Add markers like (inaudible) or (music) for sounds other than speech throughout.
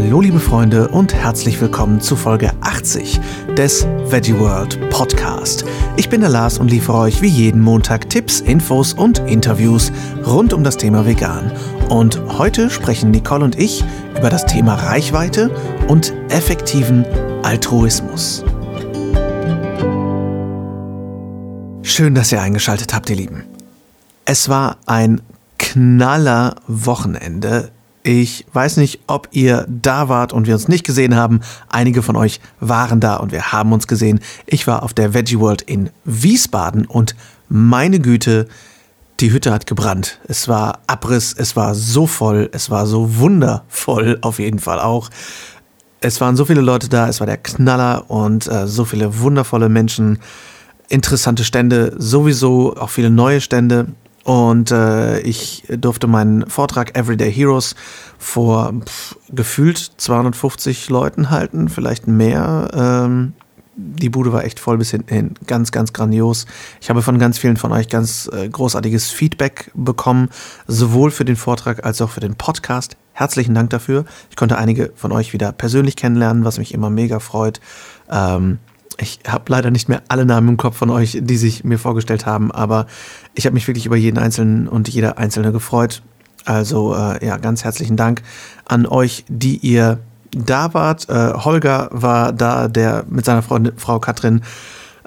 Hallo liebe Freunde und herzlich willkommen zu Folge 80 des Veggie World Podcast. Ich bin der Lars und liefere euch wie jeden Montag Tipps, Infos und Interviews rund um das Thema Vegan. Und heute sprechen Nicole und ich über das Thema Reichweite und effektiven Altruismus. Schön, dass ihr eingeschaltet habt, ihr Lieben. Es war ein knaller Wochenende ich weiß nicht, ob ihr da wart und wir uns nicht gesehen haben. Einige von euch waren da und wir haben uns gesehen. Ich war auf der Veggie World in Wiesbaden und meine Güte, die Hütte hat gebrannt. Es war Abriss, es war so voll, es war so wundervoll (laughs) auf jeden Fall auch. Es waren so viele Leute da, es war der Knaller und äh, so viele wundervolle Menschen, interessante Stände, sowieso auch viele neue Stände. Und äh, ich durfte meinen Vortrag Everyday Heroes vor pff, gefühlt 250 Leuten halten, vielleicht mehr. Ähm, die Bude war echt voll bis hinten hin. Ganz, ganz grandios. Ich habe von ganz vielen von euch ganz äh, großartiges Feedback bekommen, sowohl für den Vortrag als auch für den Podcast. Herzlichen Dank dafür. Ich konnte einige von euch wieder persönlich kennenlernen, was mich immer mega freut. Ähm, ich habe leider nicht mehr alle Namen im Kopf von euch, die sich mir vorgestellt haben, aber ich habe mich wirklich über jeden Einzelnen und jeder Einzelne gefreut. Also äh, ja, ganz herzlichen Dank an euch, die ihr da wart. Äh, Holger war da, der mit seiner Freundin, Frau Katrin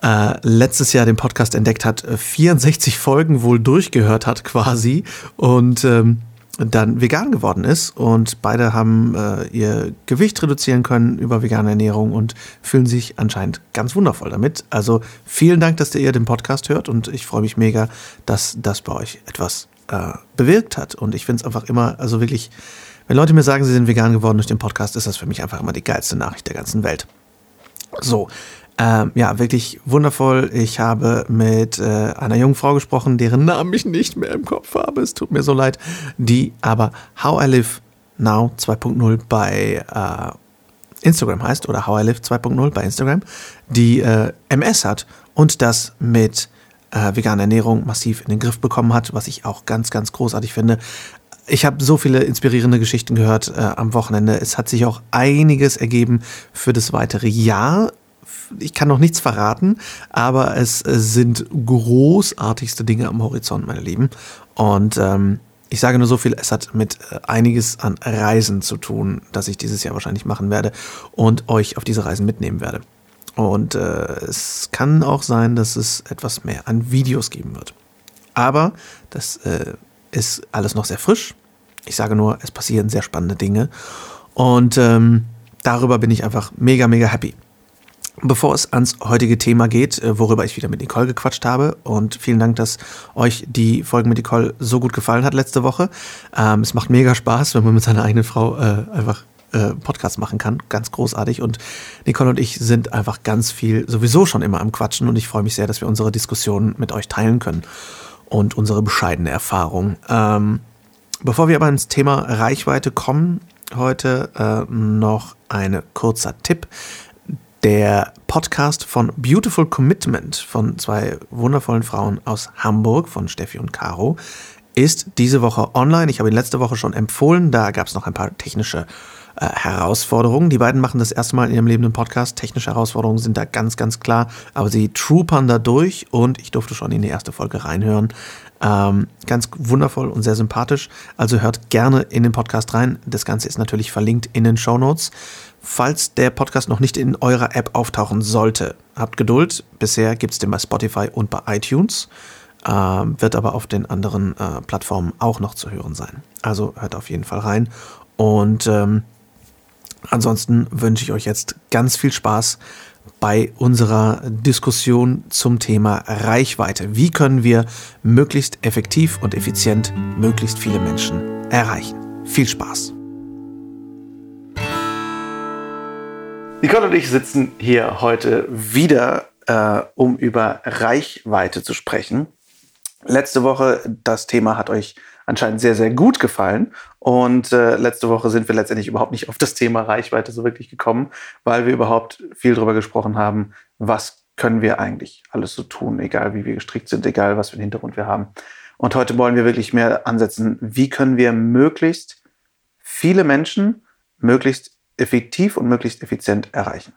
äh, letztes Jahr den Podcast entdeckt hat, 64 Folgen wohl durchgehört hat quasi und ähm, dann vegan geworden ist und beide haben äh, ihr Gewicht reduzieren können über vegane Ernährung und fühlen sich anscheinend ganz wundervoll damit. Also vielen Dank, dass ihr den Podcast hört und ich freue mich mega, dass das bei euch etwas äh, bewirkt hat. Und ich finde es einfach immer, also wirklich, wenn Leute mir sagen, sie sind vegan geworden durch den Podcast, ist das für mich einfach immer die geilste Nachricht der ganzen Welt. So, ähm, ja, wirklich wundervoll. Ich habe mit äh, einer jungen Frau gesprochen, deren Namen ich nicht mehr im Kopf habe. Es tut mir so leid. Die aber How I Live Now 2.0 bei äh, Instagram heißt oder How I Live 2.0 bei Instagram, die äh, MS hat und das mit äh, veganer Ernährung massiv in den Griff bekommen hat, was ich auch ganz, ganz großartig finde. Ich habe so viele inspirierende Geschichten gehört äh, am Wochenende. Es hat sich auch einiges ergeben für das weitere Jahr ich kann noch nichts verraten, aber es sind großartigste Dinge am Horizont, meine Lieben. Und ähm, ich sage nur so viel, es hat mit äh, einiges an Reisen zu tun, das ich dieses Jahr wahrscheinlich machen werde und euch auf diese Reisen mitnehmen werde. Und äh, es kann auch sein, dass es etwas mehr an Videos geben wird. Aber das äh, ist alles noch sehr frisch. Ich sage nur, es passieren sehr spannende Dinge. Und ähm, darüber bin ich einfach mega, mega happy. Bevor es ans heutige Thema geht, äh, worüber ich wieder mit Nicole gequatscht habe, und vielen Dank, dass euch die Folge mit Nicole so gut gefallen hat letzte Woche. Ähm, es macht mega Spaß, wenn man mit seiner eigenen Frau äh, einfach äh, Podcast machen kann. Ganz großartig. Und Nicole und ich sind einfach ganz viel sowieso schon immer am Quatschen und ich freue mich sehr, dass wir unsere Diskussionen mit euch teilen können und unsere bescheidene Erfahrung. Ähm, bevor wir aber ins Thema Reichweite kommen, heute äh, noch ein kurzer Tipp. Der Podcast von Beautiful Commitment von zwei wundervollen Frauen aus Hamburg, von Steffi und Caro, ist diese Woche online. Ich habe ihn letzte Woche schon empfohlen. Da gab es noch ein paar technische äh, Herausforderungen. Die beiden machen das erste Mal in ihrem lebenden Podcast. Technische Herausforderungen sind da ganz, ganz klar. Aber sie troopern da durch und ich durfte schon in die erste Folge reinhören. Ähm, ganz wundervoll und sehr sympathisch. Also hört gerne in den Podcast rein. Das Ganze ist natürlich verlinkt in den Show Notes. Falls der Podcast noch nicht in eurer App auftauchen sollte, habt Geduld. Bisher gibt es den bei Spotify und bei iTunes. Ähm, wird aber auf den anderen äh, Plattformen auch noch zu hören sein. Also hört auf jeden Fall rein. Und ähm, ansonsten wünsche ich euch jetzt ganz viel Spaß bei unserer Diskussion zum Thema Reichweite. Wie können wir möglichst effektiv und effizient möglichst viele Menschen erreichen? Viel Spaß! Nicole und ich sitzen hier heute wieder, äh, um über Reichweite zu sprechen. Letzte Woche, das Thema hat euch anscheinend sehr, sehr gut gefallen. Und äh, letzte Woche sind wir letztendlich überhaupt nicht auf das Thema Reichweite so wirklich gekommen, weil wir überhaupt viel darüber gesprochen haben, was können wir eigentlich alles so tun, egal wie wir gestrickt sind, egal was für einen Hintergrund wir haben. Und heute wollen wir wirklich mehr ansetzen, wie können wir möglichst viele Menschen möglichst effektiv und möglichst effizient erreichen.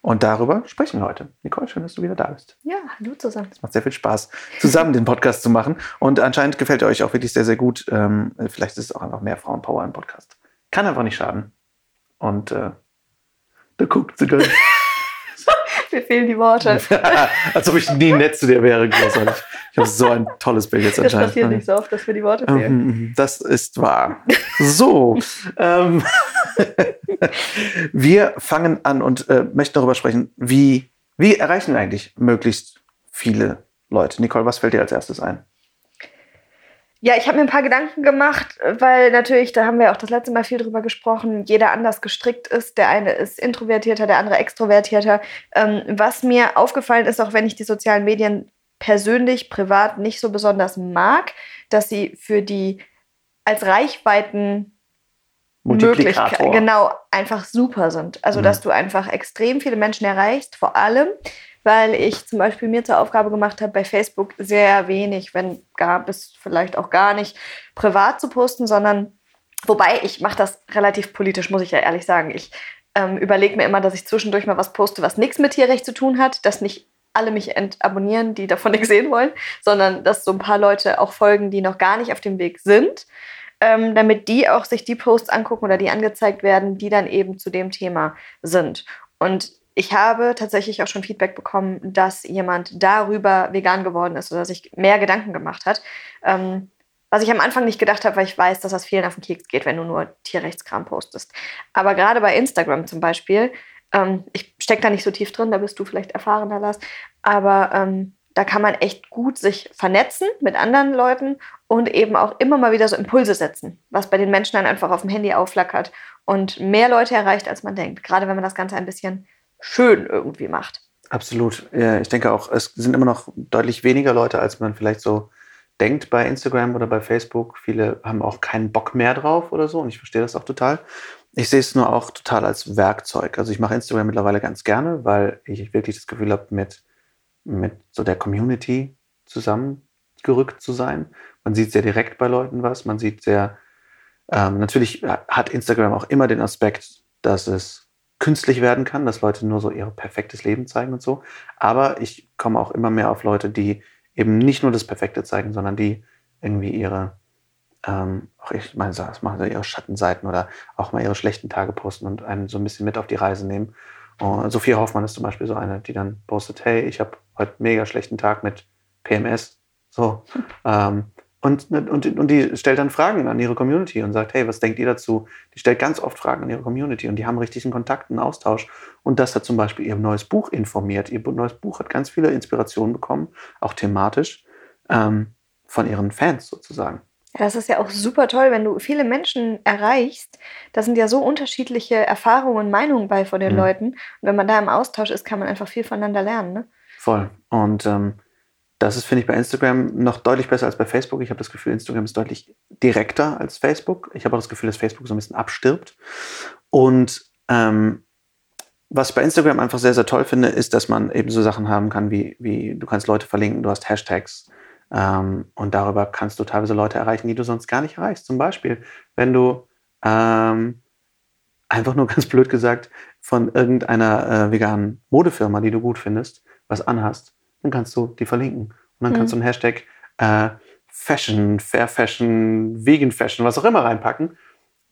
Und darüber sprechen wir heute. Nicole, schön, dass du wieder da bist. Ja, hallo zusammen. Es macht sehr viel Spaß, zusammen den Podcast zu machen. Und anscheinend gefällt er euch auch wirklich sehr, sehr gut. Ähm, vielleicht ist es auch einfach mehr Frauenpower im Podcast. Kann einfach nicht schaden. Und äh, da guckt sie (laughs) ganz. Mir fehlen die Worte. (laughs) Als ob ich nie nett zu dir wäre. Großartig. Ich habe so ein tolles Bild jetzt anscheinend. Das passiert nicht so oft, dass mir die Worte fehlen. Mhm, mhm. Das ist wahr. So. (laughs) ähm, (laughs) wir fangen an und äh, möchten darüber sprechen, wie, wie erreichen wir eigentlich möglichst viele Leute? Nicole, was fällt dir als erstes ein? Ja, ich habe mir ein paar Gedanken gemacht, weil natürlich, da haben wir auch das letzte Mal viel drüber gesprochen, jeder anders gestrickt ist. Der eine ist introvertierter, der andere extrovertierter. Ähm, was mir aufgefallen ist, auch wenn ich die sozialen Medien persönlich, privat nicht so besonders mag, dass sie für die als Reichweiten Möglichkeit, genau, einfach super sind. Also, mhm. dass du einfach extrem viele Menschen erreichst, vor allem, weil ich zum Beispiel mir zur Aufgabe gemacht habe, bei Facebook sehr wenig, wenn gar bis vielleicht auch gar nicht, privat zu posten, sondern wobei ich mache das relativ politisch, muss ich ja ehrlich sagen. Ich ähm, überlege mir immer, dass ich zwischendurch mal was poste, was nichts mit Tierrecht zu tun hat, dass nicht alle mich entabonnieren, die davon (laughs) nichts sehen wollen, sondern dass so ein paar Leute auch folgen, die noch gar nicht auf dem Weg sind, ähm, damit die auch sich die Posts angucken oder die angezeigt werden, die dann eben zu dem Thema sind. Und ich habe tatsächlich auch schon Feedback bekommen, dass jemand darüber vegan geworden ist oder sich mehr Gedanken gemacht hat. Ähm, was ich am Anfang nicht gedacht habe, weil ich weiß, dass das vielen auf den Keks geht, wenn du nur Tierrechtskram postest. Aber gerade bei Instagram zum Beispiel, ähm, ich stecke da nicht so tief drin, da bist du vielleicht erfahrener, Lars, aber ähm, da kann man echt gut sich vernetzen mit anderen Leuten und eben auch immer mal wieder so Impulse setzen, was bei den Menschen dann einfach auf dem Handy aufflackert und mehr Leute erreicht, als man denkt. Gerade wenn man das Ganze ein bisschen schön irgendwie macht. Absolut. Ja, ich denke auch, es sind immer noch deutlich weniger Leute, als man vielleicht so denkt bei Instagram oder bei Facebook. Viele haben auch keinen Bock mehr drauf oder so und ich verstehe das auch total. Ich sehe es nur auch total als Werkzeug. Also ich mache Instagram mittlerweile ganz gerne, weil ich wirklich das Gefühl habe, mit, mit so der Community zusammengerückt zu sein. Man sieht sehr direkt bei Leuten was. Man sieht sehr, ähm, natürlich hat Instagram auch immer den Aspekt, dass es künstlich werden kann, dass Leute nur so ihr perfektes Leben zeigen und so. Aber ich komme auch immer mehr auf Leute, die eben nicht nur das Perfekte zeigen, sondern die irgendwie ihre, ähm, auch ich meine, das machen sie ihre Schattenseiten oder auch mal ihre schlechten Tage posten und einen so ein bisschen mit auf die Reise nehmen. Und Sophia Hoffmann ist zum Beispiel so eine, die dann postet, hey, ich habe heute mega schlechten Tag mit PMS. So. ähm, und, und, und die stellt dann Fragen an ihre Community und sagt, hey, was denkt ihr dazu? Die stellt ganz oft Fragen an ihre Community und die haben richtig einen Kontakt, einen Austausch. Und das hat zum Beispiel ihr neues Buch informiert. Ihr neues Buch hat ganz viele Inspirationen bekommen, auch thematisch, ähm, von ihren Fans sozusagen. Ja, das ist ja auch super toll, wenn du viele Menschen erreichst. Da sind ja so unterschiedliche Erfahrungen und Meinungen bei von den mhm. Leuten. Und wenn man da im Austausch ist, kann man einfach viel voneinander lernen. Ne? Voll. Und ähm, das ist, finde ich, bei Instagram noch deutlich besser als bei Facebook. Ich habe das Gefühl, Instagram ist deutlich direkter als Facebook. Ich habe auch das Gefühl, dass Facebook so ein bisschen abstirbt. Und ähm, was ich bei Instagram einfach sehr, sehr toll finde, ist, dass man eben so Sachen haben kann, wie, wie du kannst Leute verlinken, du hast Hashtags. Ähm, und darüber kannst du teilweise Leute erreichen, die du sonst gar nicht erreichst. Zum Beispiel, wenn du ähm, einfach nur (laughs) ganz blöd gesagt von irgendeiner äh, veganen Modefirma, die du gut findest, was anhast, dann kannst du die verlinken. Und dann mhm. kannst du einen Hashtag äh, Fashion, Fair Fashion, Vegan Fashion, was auch immer reinpacken.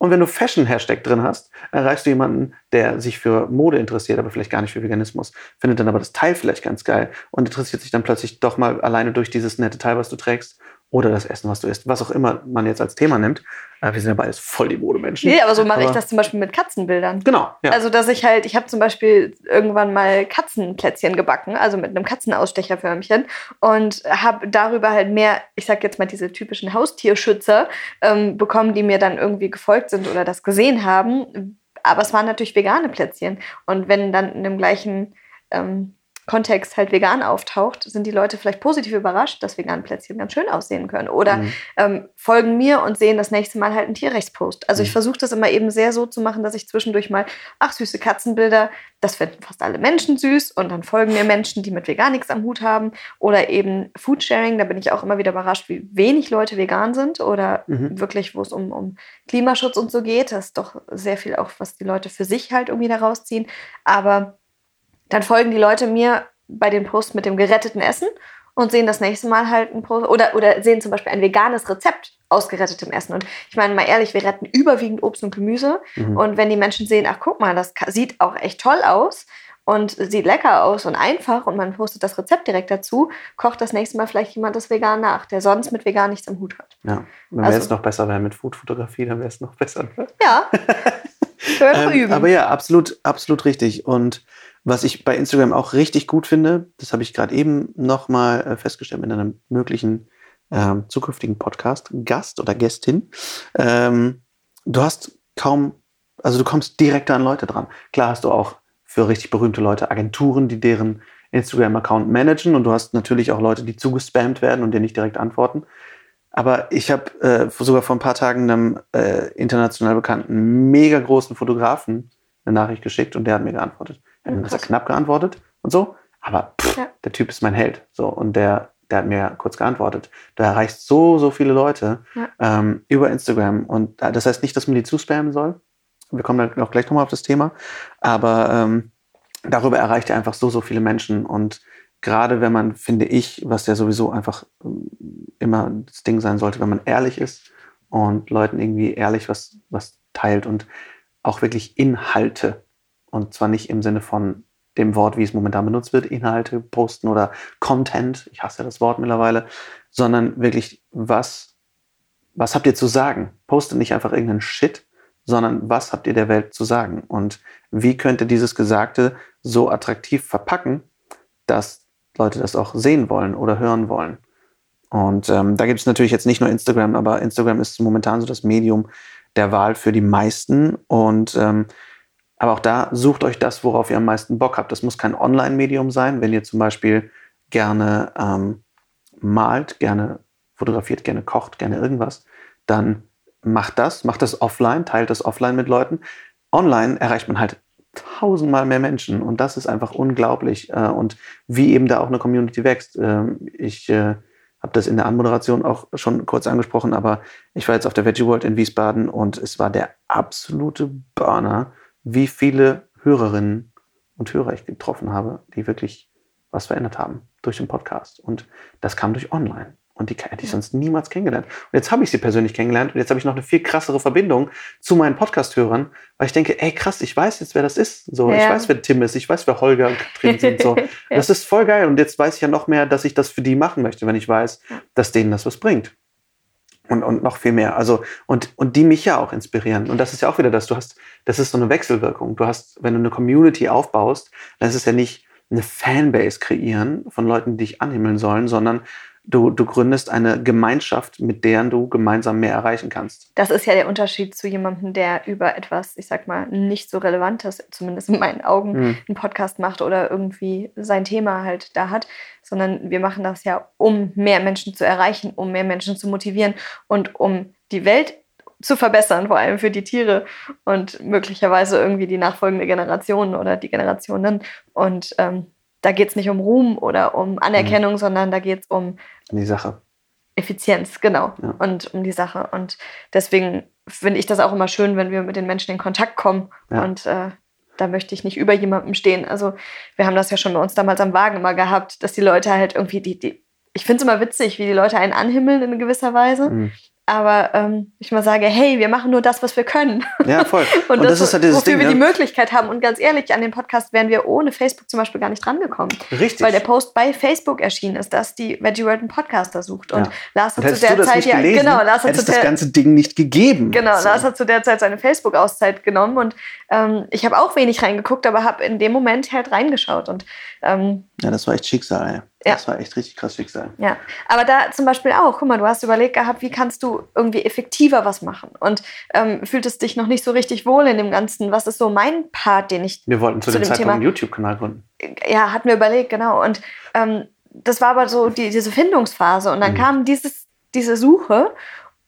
Und wenn du Fashion-Hashtag drin hast, erreichst du jemanden, der sich für Mode interessiert, aber vielleicht gar nicht für Veganismus, findet dann aber das Teil vielleicht ganz geil und interessiert sich dann plötzlich doch mal alleine durch dieses nette Teil, was du trägst oder das Essen, was du isst, was auch immer man jetzt als Thema nimmt. Äh, wir sind ja beides voll die Modemenschen. Nee, aber so mache ich das zum Beispiel mit Katzenbildern. Genau. Ja. Also, dass ich halt, ich habe zum Beispiel irgendwann mal Katzenplätzchen gebacken, also mit einem Katzenausstecherförmchen und habe darüber halt mehr, ich sag jetzt mal diese typischen Haustierschützer ähm, bekommen, die mir dann irgendwie gefolgt sind oder das gesehen haben. Aber es waren natürlich vegane Plätzchen. Und wenn dann in dem gleichen ähm, Kontext halt vegan auftaucht, sind die Leute vielleicht positiv überrascht, dass vegane Plätzchen ganz schön aussehen können. Oder mhm. ähm, folgen mir und sehen das nächste Mal halt einen Tierrechtspost. Also mhm. ich versuche das immer eben sehr so zu machen, dass ich zwischendurch mal, ach, süße Katzenbilder, das finden fast alle Menschen süß und dann folgen mir Menschen, die mit vegan nichts am Hut haben. Oder eben Foodsharing, da bin ich auch immer wieder überrascht, wie wenig Leute vegan sind oder mhm. wirklich, wo es um, um Klimaschutz und so geht. Das ist doch sehr viel auch, was die Leute für sich halt irgendwie da rausziehen. Aber dann folgen die Leute mir bei den Posts mit dem geretteten Essen und sehen das nächste Mal halt ein Post oder, oder sehen zum Beispiel ein veganes Rezept aus gerettetem Essen. Und ich meine mal ehrlich, wir retten überwiegend Obst und Gemüse. Mhm. Und wenn die Menschen sehen, ach guck mal, das sieht auch echt toll aus und sieht lecker aus und einfach und man postet das Rezept direkt dazu, kocht das nächste Mal vielleicht jemand das vegan nach, der sonst mit vegan nichts am Hut hat. Ja, wäre also, es noch besser, wäre mit Foodfotografie, dann wäre es noch besser. Ja. (laughs) ähm, aber ja, absolut, absolut richtig. Und was ich bei Instagram auch richtig gut finde, das habe ich gerade eben nochmal äh, festgestellt mit einem möglichen ähm, zukünftigen Podcast, Gast oder Gästin. Ähm, du hast kaum, also du kommst direkt an Leute dran. Klar hast du auch für richtig berühmte Leute Agenturen, die deren Instagram-Account managen und du hast natürlich auch Leute, die zugespammt werden und dir nicht direkt antworten. Aber ich habe äh, sogar vor ein paar Tagen einem äh, international bekannten, mega großen Fotografen eine Nachricht geschickt und der hat mir geantwortet. Er hat mir knapp geantwortet und so. Aber pff, ja. der Typ ist mein Held. So, und der, der hat mir kurz geantwortet. Du erreichst so, so viele Leute ja. ähm, über Instagram. Und das heißt nicht, dass man die zuspammen soll. Wir kommen dann auch gleich nochmal auf das Thema. Aber ähm, darüber erreicht er einfach so, so viele Menschen. Und gerade wenn man, finde ich, was ja sowieso einfach ähm, immer das Ding sein sollte, wenn man ehrlich ist und Leuten irgendwie ehrlich was, was teilt und auch wirklich Inhalte und zwar nicht im Sinne von dem Wort, wie es momentan benutzt wird, Inhalte posten oder Content, ich hasse das Wort mittlerweile, sondern wirklich, was, was habt ihr zu sagen? Postet nicht einfach irgendeinen Shit, sondern was habt ihr der Welt zu sagen? Und wie könnt ihr dieses Gesagte so attraktiv verpacken, dass Leute das auch sehen wollen oder hören wollen? Und ähm, da gibt es natürlich jetzt nicht nur Instagram, aber Instagram ist momentan so das Medium der Wahl für die meisten. Und ähm, aber auch da sucht euch das, worauf ihr am meisten Bock habt. Das muss kein Online-Medium sein. Wenn ihr zum Beispiel gerne ähm, malt, gerne fotografiert, gerne kocht, gerne irgendwas, dann macht das, macht das offline, teilt das offline mit Leuten. Online erreicht man halt tausendmal mehr Menschen und das ist einfach unglaublich. Äh, und wie eben da auch eine Community wächst. Ähm, ich äh, habe das in der Anmoderation auch schon kurz angesprochen, aber ich war jetzt auf der Veggie World in Wiesbaden und es war der absolute Burner wie viele Hörerinnen und Hörer ich getroffen habe, die wirklich was verändert haben durch den Podcast. Und das kam durch online. Und die hätte ich sonst niemals kennengelernt. Und jetzt habe ich sie persönlich kennengelernt und jetzt habe ich noch eine viel krassere Verbindung zu meinen Podcast-Hörern, weil ich denke, ey krass, ich weiß jetzt, wer das ist. So, ja. ich weiß, wer Tim ist, ich weiß, wer Holger und Katrin sind. So. (laughs) Das ist voll geil. Und jetzt weiß ich ja noch mehr, dass ich das für die machen möchte, wenn ich weiß, dass denen das was bringt und, und noch viel mehr. Also, und, und die mich ja auch inspirieren. Und das ist ja auch wieder das, du hast, das ist so eine Wechselwirkung. Du hast, wenn du eine Community aufbaust, dann ist es ja nicht eine Fanbase kreieren von Leuten, die dich anhimmeln sollen, sondern Du, du gründest eine Gemeinschaft, mit der du gemeinsam mehr erreichen kannst. Das ist ja der Unterschied zu jemandem, der über etwas, ich sag mal, nicht so Relevantes, zumindest in meinen Augen, mhm. einen Podcast macht oder irgendwie sein Thema halt da hat, sondern wir machen das ja, um mehr Menschen zu erreichen, um mehr Menschen zu motivieren und um die Welt zu verbessern, vor allem für die Tiere und möglicherweise irgendwie die nachfolgende Generation oder die Generationen. Und ähm, da geht es nicht um Ruhm oder um Anerkennung, mhm. sondern da geht es um die Sache. Effizienz, genau. Ja. Und um die Sache. Und deswegen finde ich das auch immer schön, wenn wir mit den Menschen in Kontakt kommen. Ja. Und äh, da möchte ich nicht über jemandem stehen. Also wir haben das ja schon bei uns damals am Wagen immer gehabt, dass die Leute halt irgendwie die, die ich finde es immer witzig, wie die Leute einen anhimmeln in gewisser Weise. Mhm aber ähm, ich mal sage, hey, wir machen nur das, was wir können. Ja, voll. (laughs) und, und das, das, ist halt dieses wofür Ding, wir ja. die Möglichkeit haben. Und ganz ehrlich, an den Podcast wären wir ohne Facebook zum Beispiel gar nicht drangekommen. Richtig. Weil der Post bei Facebook erschienen ist, dass die Veggie World einen Podcaster sucht. Und ja. Lars hat zu der Zeit ja, gelesen, genau, Lars hat zu der, das ganze Ding nicht gegeben. Genau, so. Lars hat zu der Zeit seine Facebook-Auszeit genommen und ähm, ich habe auch wenig reingeguckt, aber habe in dem Moment halt reingeschaut und ähm, ja, das war echt Schicksal. Ja. Das war echt richtig krass Schicksal. Ja, aber da zum Beispiel auch, guck mal, du hast überlegt gehabt, wie kannst du irgendwie effektiver was machen und ähm, fühltest dich noch nicht so richtig wohl in dem Ganzen. Was ist so mein Part, den ich Wir wollten zu, zu dem, dem Zeitpunkt einen YouTube-Kanal gründen. Ja, hatten wir überlegt, genau. Und ähm, das war aber so die, diese Findungsphase und dann mhm. kam dieses, diese Suche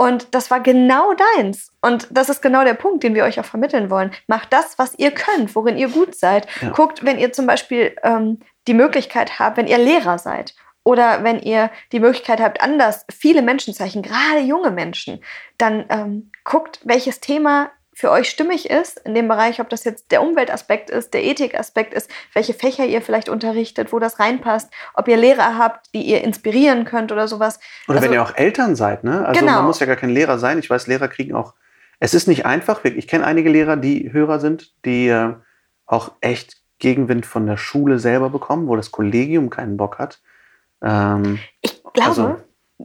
und das war genau deins. Und das ist genau der Punkt, den wir euch auch vermitteln wollen. Macht das, was ihr könnt, worin ihr gut seid. Ja. Guckt, wenn ihr zum Beispiel ähm, die Möglichkeit habt, wenn ihr Lehrer seid oder wenn ihr die Möglichkeit habt, anders viele Menschen zu erreichen, gerade junge Menschen, dann ähm, guckt, welches Thema für euch stimmig ist in dem Bereich, ob das jetzt der Umweltaspekt ist, der Ethikaspekt ist, welche Fächer ihr vielleicht unterrichtet, wo das reinpasst, ob ihr Lehrer habt, die ihr inspirieren könnt oder sowas. Oder also, wenn ihr auch Eltern seid, ne? Also genau. man muss ja gar kein Lehrer sein. Ich weiß, Lehrer kriegen auch. Es ist nicht einfach. Ich kenne einige Lehrer, die Hörer sind, die äh, auch echt Gegenwind von der Schule selber bekommen, wo das Kollegium keinen Bock hat. Ähm, ich glaube. Also,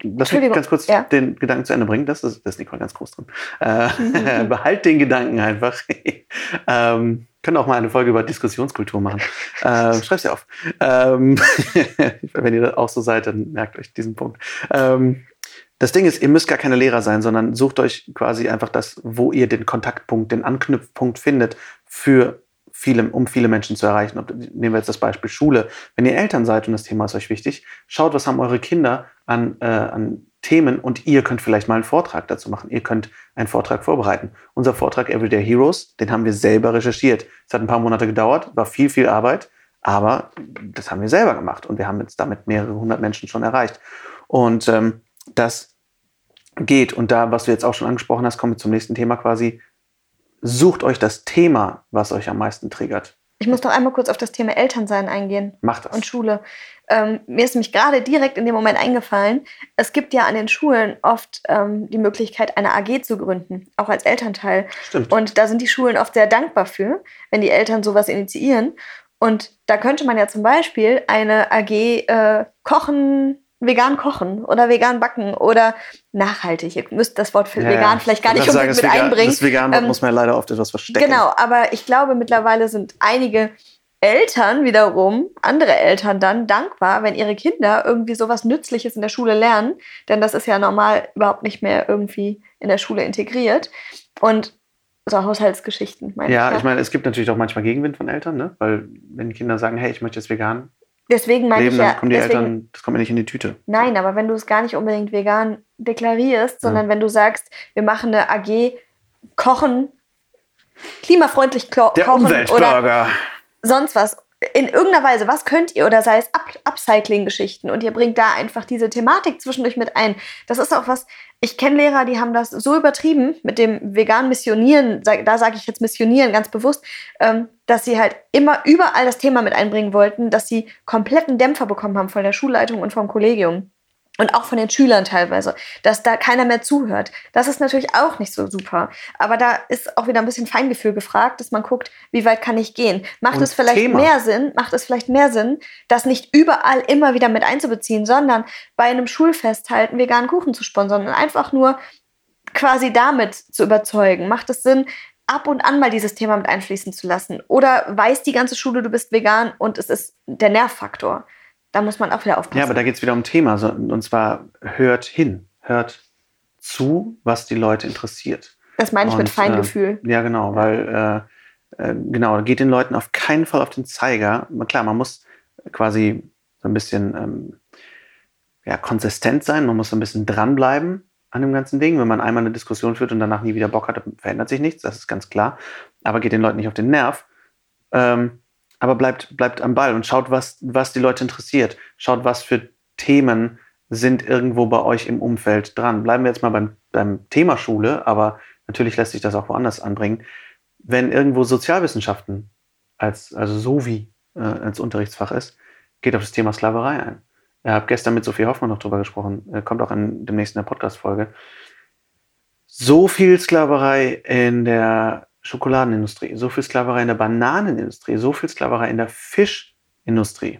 Lass mich ganz kurz ja. den Gedanken zu Ende bringen. Das ist, das ist Nicole ganz groß drin. Äh, mhm. (laughs) behalt den Gedanken einfach. (laughs) ähm, können auch mal eine Folge über Diskussionskultur machen. Äh, schreib's ja auf. Ähm, (laughs) wenn ihr auch so seid, dann merkt euch diesen Punkt. Ähm, das Ding ist, ihr müsst gar keine Lehrer sein, sondern sucht euch quasi einfach das, wo ihr den Kontaktpunkt, den Anknüpfpunkt findet für viele, um viele Menschen zu erreichen. Nehmen wir jetzt das Beispiel Schule. Wenn ihr Eltern seid und das Thema ist euch wichtig, schaut, was haben eure Kinder an, äh, an Themen und ihr könnt vielleicht mal einen Vortrag dazu machen. Ihr könnt einen Vortrag vorbereiten. Unser Vortrag Everyday Heroes, den haben wir selber recherchiert. Es hat ein paar Monate gedauert, war viel, viel Arbeit, aber das haben wir selber gemacht und wir haben jetzt damit mehrere hundert Menschen schon erreicht. Und ähm, das geht. Und da, was du jetzt auch schon angesprochen hast, kommen wir zum nächsten Thema quasi sucht euch das Thema, was euch am meisten triggert. Ich muss noch einmal kurz auf das Thema Elternsein eingehen. Macht das. Und Schule. Ähm, mir ist nämlich gerade direkt in dem Moment eingefallen, es gibt ja an den Schulen oft ähm, die Möglichkeit, eine AG zu gründen, auch als Elternteil. Stimmt. Und da sind die Schulen oft sehr dankbar für, wenn die Eltern sowas initiieren. Und da könnte man ja zum Beispiel eine AG äh, kochen, vegan kochen oder vegan backen oder nachhaltig. Ihr müsst das Wort für ja, vegan vielleicht gar nicht unbedingt mit vegan, einbringen. Das vegan ähm, muss man ja leider oft etwas verstecken. Genau, aber ich glaube, mittlerweile sind einige Eltern wiederum, andere Eltern dann dankbar, wenn ihre Kinder irgendwie sowas Nützliches in der Schule lernen, denn das ist ja normal überhaupt nicht mehr irgendwie in der Schule integriert. Und so Haushaltsgeschichten, meine ja, ich. Ja, ich meine, es gibt natürlich auch manchmal Gegenwind von Eltern, ne? weil wenn Kinder sagen, hey, ich möchte jetzt vegan Deswegen meine ich ja, kommen die deswegen, Eltern, das kommt mir nicht in die Tüte. Nein, aber wenn du es gar nicht unbedingt vegan deklarierst, sondern ja. wenn du sagst, wir machen eine AG Kochen, klimafreundlich kochen Der oder sonst was in irgendeiner Weise, was könnt ihr oder sei es Up Upcycling-Geschichten und ihr bringt da einfach diese Thematik zwischendurch mit ein. Das ist auch was, ich kenne Lehrer, die haben das so übertrieben mit dem vegan Missionieren, da sage ich jetzt Missionieren ganz bewusst, ähm, dass sie halt immer überall das Thema mit einbringen wollten, dass sie kompletten Dämpfer bekommen haben von der Schulleitung und vom Kollegium und auch von den Schülern teilweise, dass da keiner mehr zuhört. Das ist natürlich auch nicht so super. Aber da ist auch wieder ein bisschen Feingefühl gefragt, dass man guckt, wie weit kann ich gehen? Macht und es vielleicht Thema. mehr Sinn, macht es vielleicht mehr Sinn, das nicht überall immer wieder mit einzubeziehen, sondern bei einem Schulfest halt einen veganen Kuchen zu sponsern und einfach nur quasi damit zu überzeugen. Macht es Sinn, ab und an mal dieses Thema mit einfließen zu lassen? Oder weiß die ganze Schule, du bist vegan und es ist der Nervfaktor? Da muss man auch wieder aufpassen. Ja, aber da geht es wieder um Thema. Und zwar hört hin, hört zu, was die Leute interessiert. Das meine ich und, mit Feingefühl. Äh, ja, genau, weil äh, äh, genau, geht den Leuten auf keinen Fall auf den Zeiger. Klar, man muss quasi so ein bisschen ähm, ja, konsistent sein, man muss so ein bisschen dranbleiben an dem ganzen Ding. Wenn man einmal eine Diskussion führt und danach nie wieder Bock hat, verändert sich nichts, das ist ganz klar. Aber geht den Leuten nicht auf den Nerv. Ähm, aber bleibt, bleibt am Ball und schaut, was, was die Leute interessiert. Schaut, was für Themen sind irgendwo bei euch im Umfeld dran. Bleiben wir jetzt mal beim, beim Thema Schule, aber natürlich lässt sich das auch woanders anbringen. Wenn irgendwo Sozialwissenschaften als, also so wie äh, als Unterrichtsfach ist, geht auf das Thema Sklaverei ein. Ich habe gestern mit Sophie Hoffmann noch drüber gesprochen, kommt auch in demnächst in der Podcast-Folge. So viel Sklaverei in der Schokoladenindustrie, so viel Sklaverei in der Bananenindustrie, so viel Sklaverei in der Fischindustrie.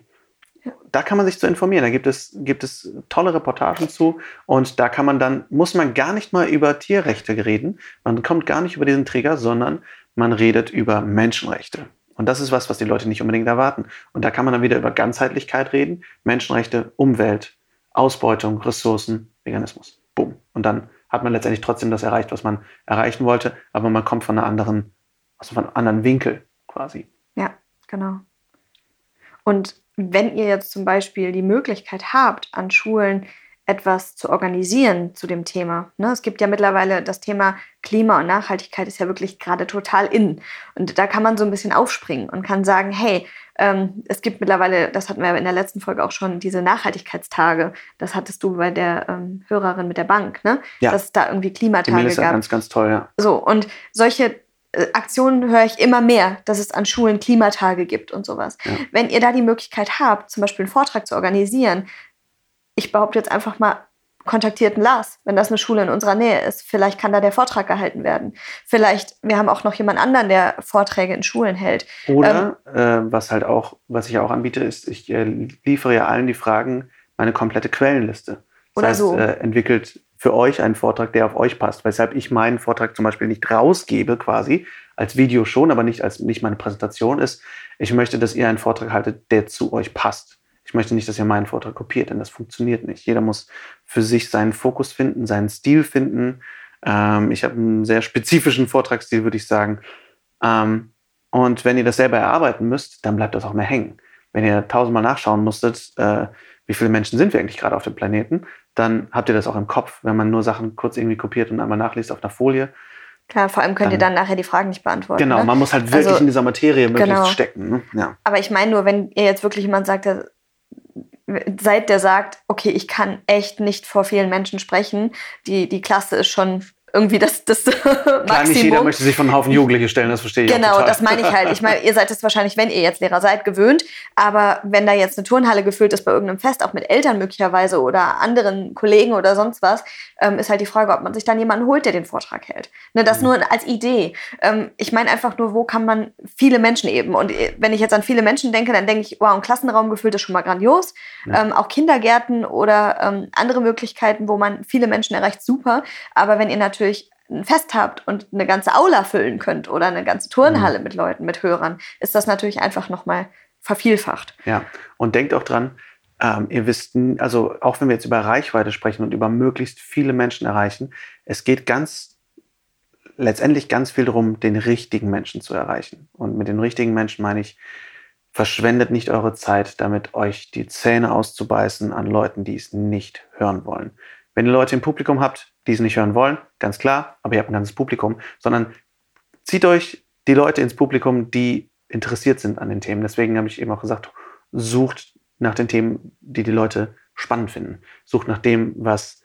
Ja. Da kann man sich zu informieren. Da gibt es, gibt es tolle Reportagen zu und da kann man dann, muss man gar nicht mal über Tierrechte reden. Man kommt gar nicht über diesen Trigger, sondern man redet über Menschenrechte. Und das ist was, was die Leute nicht unbedingt erwarten. Und da kann man dann wieder über Ganzheitlichkeit reden, Menschenrechte, Umwelt, Ausbeutung, Ressourcen, Veganismus. Boom. Und dann hat man letztendlich trotzdem das erreicht, was man erreichen wollte, aber man kommt von einer anderen, aus einem anderen Winkel quasi. Ja, genau. Und wenn ihr jetzt zum Beispiel die Möglichkeit habt, an Schulen etwas zu organisieren zu dem Thema. Ne? Es gibt ja mittlerweile das Thema Klima und Nachhaltigkeit ist ja wirklich gerade total in. Und da kann man so ein bisschen aufspringen und kann sagen, hey, ähm, es gibt mittlerweile, das hatten wir in der letzten Folge auch schon, diese Nachhaltigkeitstage. Das hattest du bei der ähm, Hörerin mit der Bank, ne? Ja. Dass es da irgendwie Klimatage gab. Ja ganz, ganz toll, ja. So, und solche äh, Aktionen höre ich immer mehr, dass es an Schulen Klimatage gibt und sowas. Ja. Wenn ihr da die Möglichkeit habt, zum Beispiel einen Vortrag zu organisieren, ich behaupte jetzt einfach mal, kontaktierten Lars, wenn das eine Schule in unserer Nähe ist. Vielleicht kann da der Vortrag gehalten werden. Vielleicht, wir haben auch noch jemand anderen, der Vorträge in Schulen hält. Oder, ähm, äh, was halt auch, was ich auch anbiete, ist, ich äh, liefere ja allen die Fragen meine komplette Quellenliste. Das oder heißt, so. Äh, entwickelt für euch einen Vortrag, der auf euch passt, weshalb ich meinen Vortrag zum Beispiel nicht rausgebe quasi, als Video schon, aber nicht als nicht meine Präsentation ist. Ich möchte, dass ihr einen Vortrag haltet, der zu euch passt. Ich möchte nicht, dass ihr meinen Vortrag kopiert, denn das funktioniert nicht. Jeder muss für sich seinen Fokus finden, seinen Stil finden. Ähm, ich habe einen sehr spezifischen Vortragsstil, würde ich sagen. Ähm, und wenn ihr das selber erarbeiten müsst, dann bleibt das auch mehr hängen. Wenn ihr tausendmal nachschauen musstet, äh, wie viele Menschen sind wir eigentlich gerade auf dem Planeten, dann habt ihr das auch im Kopf, wenn man nur Sachen kurz irgendwie kopiert und einmal nachliest auf einer Folie. Klar, vor allem könnt ihr dann nachher die Fragen nicht beantworten. Genau, ne? man muss halt wirklich also, in dieser Materie möglichst genau. stecken. Ne? Ja. Aber ich meine nur, wenn ihr jetzt wirklich jemand sagt, der seit der sagt, okay, ich kann echt nicht vor vielen Menschen sprechen, die, die Klasse ist schon irgendwie das, das (laughs) Maximum. Klar, nicht jeder möchte sich von einem Haufen Jugendliche stellen, das verstehe ich Genau, das meine ich halt. Ich meine, ihr seid es wahrscheinlich, wenn ihr jetzt Lehrer seid, gewöhnt. Aber wenn da jetzt eine Turnhalle gefüllt ist bei irgendeinem Fest, auch mit Eltern möglicherweise oder anderen Kollegen oder sonst was, ähm, ist halt die Frage, ob man sich dann jemanden holt, der den Vortrag hält. Ne, das mhm. nur als Idee. Ähm, ich meine einfach nur, wo kann man viele Menschen eben? Und äh, wenn ich jetzt an viele Menschen denke, dann denke ich, wow, ein Klassenraum gefüllt ist schon mal grandios. Ja. Ähm, auch Kindergärten oder andere Möglichkeiten, wo man viele Menschen erreicht, super. Aber wenn ihr natürlich natürlich ein Fest habt und eine ganze Aula füllen könnt oder eine ganze Turnhalle mhm. mit Leuten, mit Hörern, ist das natürlich einfach nochmal vervielfacht. Ja, und denkt auch dran, ähm, ihr wisst, also auch wenn wir jetzt über Reichweite sprechen und über möglichst viele Menschen erreichen, es geht ganz, letztendlich ganz viel darum, den richtigen Menschen zu erreichen. Und mit den richtigen Menschen meine ich, verschwendet nicht eure Zeit damit, euch die Zähne auszubeißen an Leuten, die es nicht hören wollen. Wenn ihr Leute im Publikum habt, die es nicht hören wollen, ganz klar, aber ihr habt ein ganzes Publikum, sondern zieht euch die Leute ins Publikum, die interessiert sind an den Themen. Deswegen habe ich eben auch gesagt, sucht nach den Themen, die die Leute spannend finden. Sucht nach dem, was,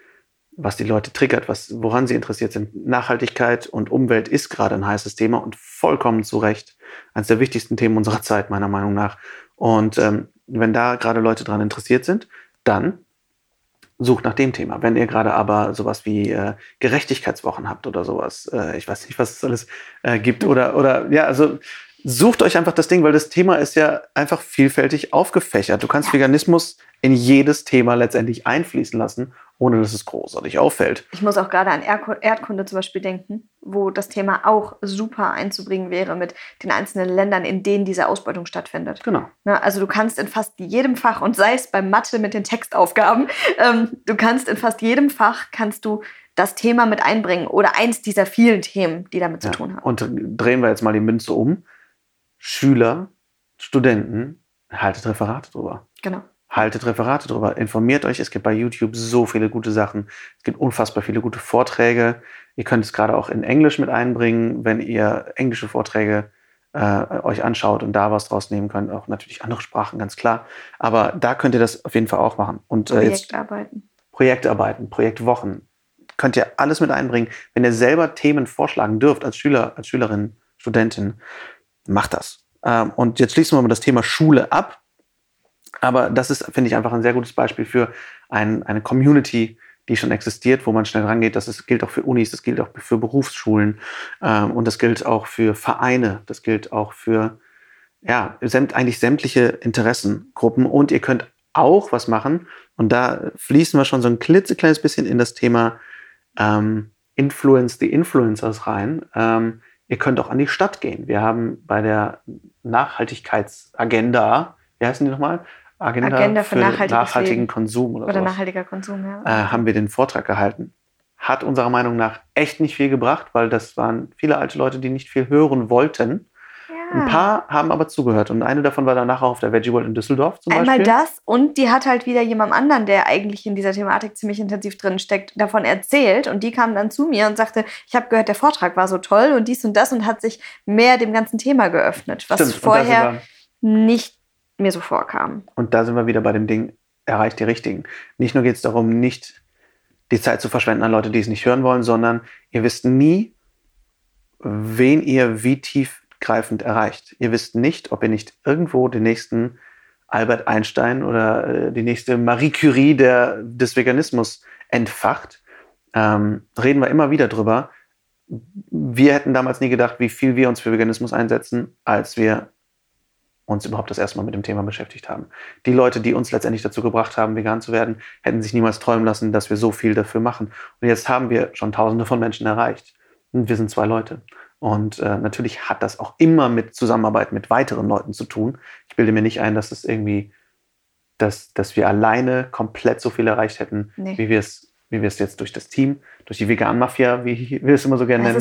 was die Leute triggert, was, woran sie interessiert sind. Nachhaltigkeit und Umwelt ist gerade ein heißes Thema und vollkommen zu Recht eines der wichtigsten Themen unserer Zeit, meiner Meinung nach. Und ähm, wenn da gerade Leute daran interessiert sind, dann sucht nach dem Thema. Wenn ihr gerade aber sowas wie äh, Gerechtigkeitswochen habt oder sowas, äh, ich weiß nicht, was es alles äh, gibt, oder, oder ja, also sucht euch einfach das Ding, weil das Thema ist ja einfach vielfältig aufgefächert. Du kannst. Veganismus in jedes Thema letztendlich einfließen lassen, ohne dass es großartig auffällt. Ich muss auch gerade an Erdkunde zum Beispiel denken, wo das Thema auch super einzubringen wäre mit den einzelnen Ländern, in denen diese Ausbeutung stattfindet. Genau. Ne, also du kannst in fast jedem Fach, und sei es beim Mathe mit den Textaufgaben, ähm, du kannst in fast jedem Fach, kannst du das Thema mit einbringen oder eins dieser vielen Themen, die damit ja. zu tun haben. Und drehen wir jetzt mal die Münze um. Schüler, Studenten, haltet Referate drüber. Genau haltet Referate drüber, informiert euch. Es gibt bei YouTube so viele gute Sachen. Es gibt unfassbar viele gute Vorträge. Ihr könnt es gerade auch in Englisch mit einbringen, wenn ihr englische Vorträge äh, euch anschaut und da was draus nehmen könnt. Auch natürlich andere Sprachen, ganz klar. Aber da könnt ihr das auf jeden Fall auch machen. Und, äh, Projektarbeiten. Projektarbeiten, Projektwochen. Könnt ihr alles mit einbringen. Wenn ihr selber Themen vorschlagen dürft als Schüler, als Schülerin, Studentin, macht das. Ähm, und jetzt schließen wir mal das Thema Schule ab aber das ist, finde ich, einfach ein sehr gutes Beispiel für ein, eine Community, die schon existiert, wo man schnell rangeht. Das ist, gilt auch für Unis, das gilt auch für Berufsschulen ähm, und das gilt auch für Vereine, das gilt auch für ja, sämt, eigentlich sämtliche Interessengruppen. Und ihr könnt auch was machen, und da fließen wir schon so ein klitzekleines bisschen in das Thema ähm, Influence the Influencers rein. Ähm, ihr könnt auch an die Stadt gehen. Wir haben bei der Nachhaltigkeitsagenda, wie heißen die nochmal? Agenda, Agenda für, für nachhaltigen Leben. Konsum oder, oder nachhaltiger Konsum, ja. Äh, haben wir den Vortrag gehalten. Hat unserer Meinung nach echt nicht viel gebracht, weil das waren viele alte Leute, die nicht viel hören wollten. Ein paar haben aber zugehört und eine davon war dann nachher auf der Veggie World in Düsseldorf zum Einmal Beispiel. das und die hat halt wieder jemand anderen, der eigentlich in dieser Thematik ziemlich intensiv drin steckt, davon erzählt und die kam dann zu mir und sagte, ich habe gehört, der Vortrag war so toll und dies und das und hat sich mehr dem ganzen Thema geöffnet, was Stimmt, vorher nicht mir so vorkam. Und da sind wir wieder bei dem Ding, erreicht die Richtigen. Nicht nur geht es darum, nicht die Zeit zu verschwenden an Leute, die es nicht hören wollen, sondern ihr wisst nie, wen ihr wie tief greifend erreicht. Ihr wisst nicht, ob ihr nicht irgendwo den nächsten Albert Einstein oder äh, die nächste Marie Curie der, des Veganismus entfacht. Ähm, reden wir immer wieder drüber. Wir hätten damals nie gedacht, wie viel wir uns für Veganismus einsetzen, als wir uns überhaupt das erste Mal mit dem Thema beschäftigt haben. Die Leute, die uns letztendlich dazu gebracht haben, vegan zu werden, hätten sich niemals träumen lassen, dass wir so viel dafür machen. Und jetzt haben wir schon Tausende von Menschen erreicht. Und wir sind zwei Leute. Und äh, natürlich hat das auch immer mit Zusammenarbeit mit weiteren Leuten zu tun. Ich bilde mir nicht ein, dass es irgendwie, dass, dass wir alleine komplett so viel erreicht hätten, nee. wie wir es wie wir es jetzt durch das Team, durch die Vegan-Mafia, wie wir es immer so gerne nennen.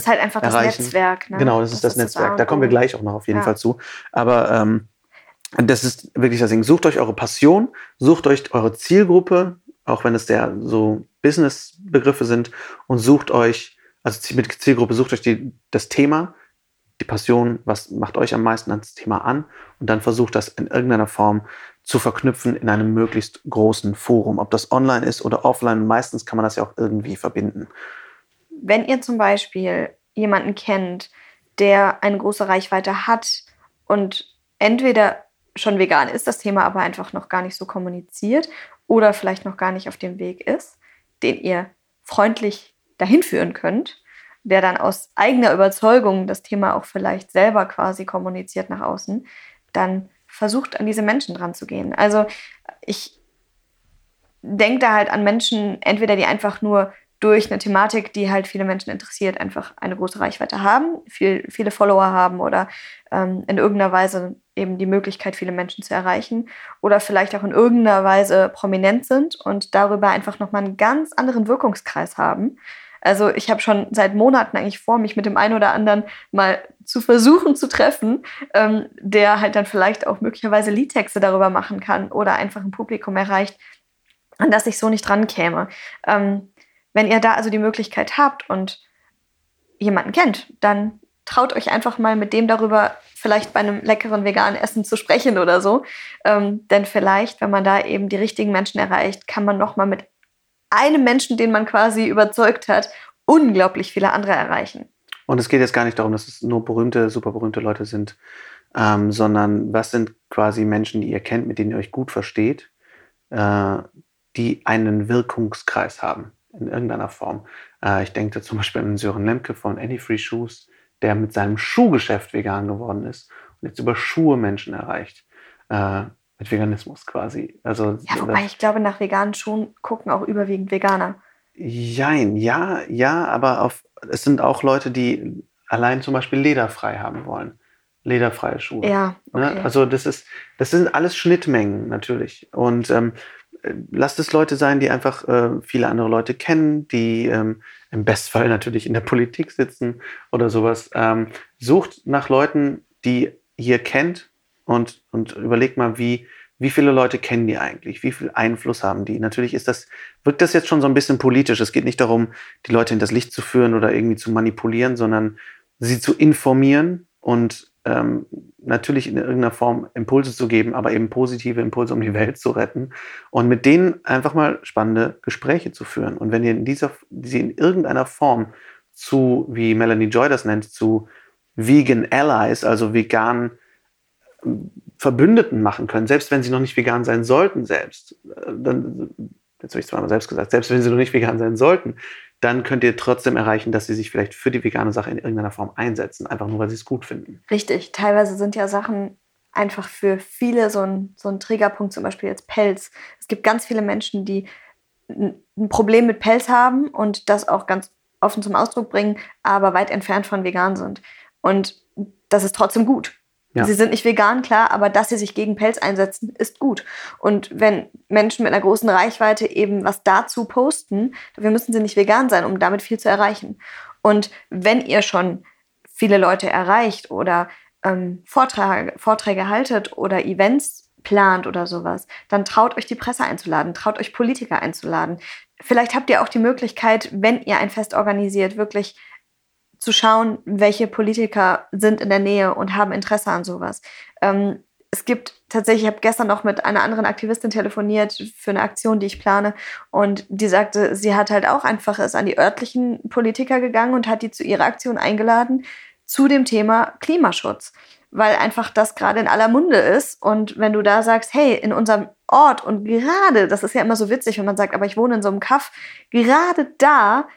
Das ist wirklich das Ding. Sucht euch eure Passion, sucht euch eure Zielgruppe, auch wenn es der so Business-Begriffe sind, und sucht euch also mit Zielgruppe sucht euch die, das Thema, die Passion, was macht euch am meisten ans Thema an und dann versucht das in irgendeiner Form zu verknüpfen in einem möglichst großen Forum. Ob das online ist oder offline, meistens kann man das ja auch irgendwie verbinden. Wenn ihr zum Beispiel jemanden kennt, der eine große Reichweite hat und entweder schon vegan ist, das Thema aber einfach noch gar nicht so kommuniziert oder vielleicht noch gar nicht auf dem Weg ist, den ihr freundlich dahin führen könnt, der dann aus eigener Überzeugung das Thema auch vielleicht selber quasi kommuniziert nach außen, dann versucht an diese Menschen dran zu gehen. Also ich denke da halt an Menschen, entweder die einfach nur durch eine Thematik, die halt viele Menschen interessiert, einfach eine große Reichweite haben, viel, viele Follower haben oder ähm, in irgendeiner Weise eben die Möglichkeit, viele Menschen zu erreichen oder vielleicht auch in irgendeiner Weise prominent sind und darüber einfach nochmal einen ganz anderen Wirkungskreis haben also ich habe schon seit Monaten eigentlich vor, mich mit dem einen oder anderen mal zu versuchen zu treffen, ähm, der halt dann vielleicht auch möglicherweise Liedtexte darüber machen kann oder einfach ein Publikum erreicht, an das ich so nicht rankäme. Ähm, wenn ihr da also die Möglichkeit habt und jemanden kennt, dann traut euch einfach mal mit dem darüber vielleicht bei einem leckeren veganen Essen zu sprechen oder so. Ähm, denn vielleicht, wenn man da eben die richtigen Menschen erreicht, kann man noch mal mit einem Menschen, den man quasi überzeugt hat, unglaublich viele andere erreichen. Und es geht jetzt gar nicht darum, dass es nur berühmte, super berühmte Leute sind, ähm, sondern was sind quasi Menschen, die ihr kennt, mit denen ihr euch gut versteht, äh, die einen Wirkungskreis haben in irgendeiner Form. Äh, ich denke zum Beispiel an Sören Lemke von Any Free Shoes, der mit seinem Schuhgeschäft vegan geworden ist und jetzt über Schuhe Menschen erreicht. Äh, mit Veganismus quasi. Also, ja, wobei ich glaube, nach veganen Schuhen gucken auch überwiegend Veganer. Jein, ja, ja, aber auf, es sind auch Leute, die allein zum Beispiel lederfrei haben wollen. Lederfreie Schuhe. Ja. Ne? Okay. Also das ist, das sind alles Schnittmengen natürlich. Und ähm, lasst es Leute sein, die einfach äh, viele andere Leute kennen, die ähm, im Bestfall natürlich in der Politik sitzen oder sowas. Ähm, sucht nach Leuten, die ihr kennt, und, und überleg mal, wie, wie viele Leute kennen die eigentlich? Wie viel Einfluss haben die? Natürlich ist das, wirkt das jetzt schon so ein bisschen politisch. Es geht nicht darum, die Leute in das Licht zu führen oder irgendwie zu manipulieren, sondern sie zu informieren und ähm, natürlich in irgendeiner Form Impulse zu geben, aber eben positive Impulse, um die Welt zu retten und mit denen einfach mal spannende Gespräche zu führen. Und wenn ihr in dieser, sie in irgendeiner Form zu, wie Melanie Joy das nennt, zu Vegan Allies, also vegan Verbündeten machen können, selbst wenn sie noch nicht vegan sein sollten, selbst, äh, dann, jetzt habe ich zweimal selbst gesagt, selbst wenn sie noch nicht vegan sein sollten, dann könnt ihr trotzdem erreichen, dass sie sich vielleicht für die vegane Sache in irgendeiner Form einsetzen, einfach nur, weil sie es gut finden. Richtig, teilweise sind ja Sachen einfach für viele so ein, so ein Triggerpunkt, zum Beispiel jetzt Pelz. Es gibt ganz viele Menschen, die ein Problem mit Pelz haben und das auch ganz offen zum Ausdruck bringen, aber weit entfernt von vegan sind. Und das ist trotzdem gut. Ja. Sie sind nicht vegan, klar, aber dass sie sich gegen Pelz einsetzen, ist gut. Und wenn Menschen mit einer großen Reichweite eben was dazu posten, dafür müssen sie nicht vegan sein, um damit viel zu erreichen. Und wenn ihr schon viele Leute erreicht oder ähm, Vorträge, Vorträge haltet oder Events plant oder sowas, dann traut euch die Presse einzuladen, traut euch Politiker einzuladen. Vielleicht habt ihr auch die Möglichkeit, wenn ihr ein Fest organisiert, wirklich zu schauen, welche Politiker sind in der Nähe und haben Interesse an sowas. Ähm, es gibt tatsächlich, ich habe gestern noch mit einer anderen Aktivistin telefoniert für eine Aktion, die ich plane. Und die sagte, sie hat halt auch einfach ist an die örtlichen Politiker gegangen und hat die zu ihrer Aktion eingeladen zu dem Thema Klimaschutz. Weil einfach das gerade in aller Munde ist. Und wenn du da sagst, hey, in unserem Ort und gerade, das ist ja immer so witzig, wenn man sagt, aber ich wohne in so einem Kaff, gerade da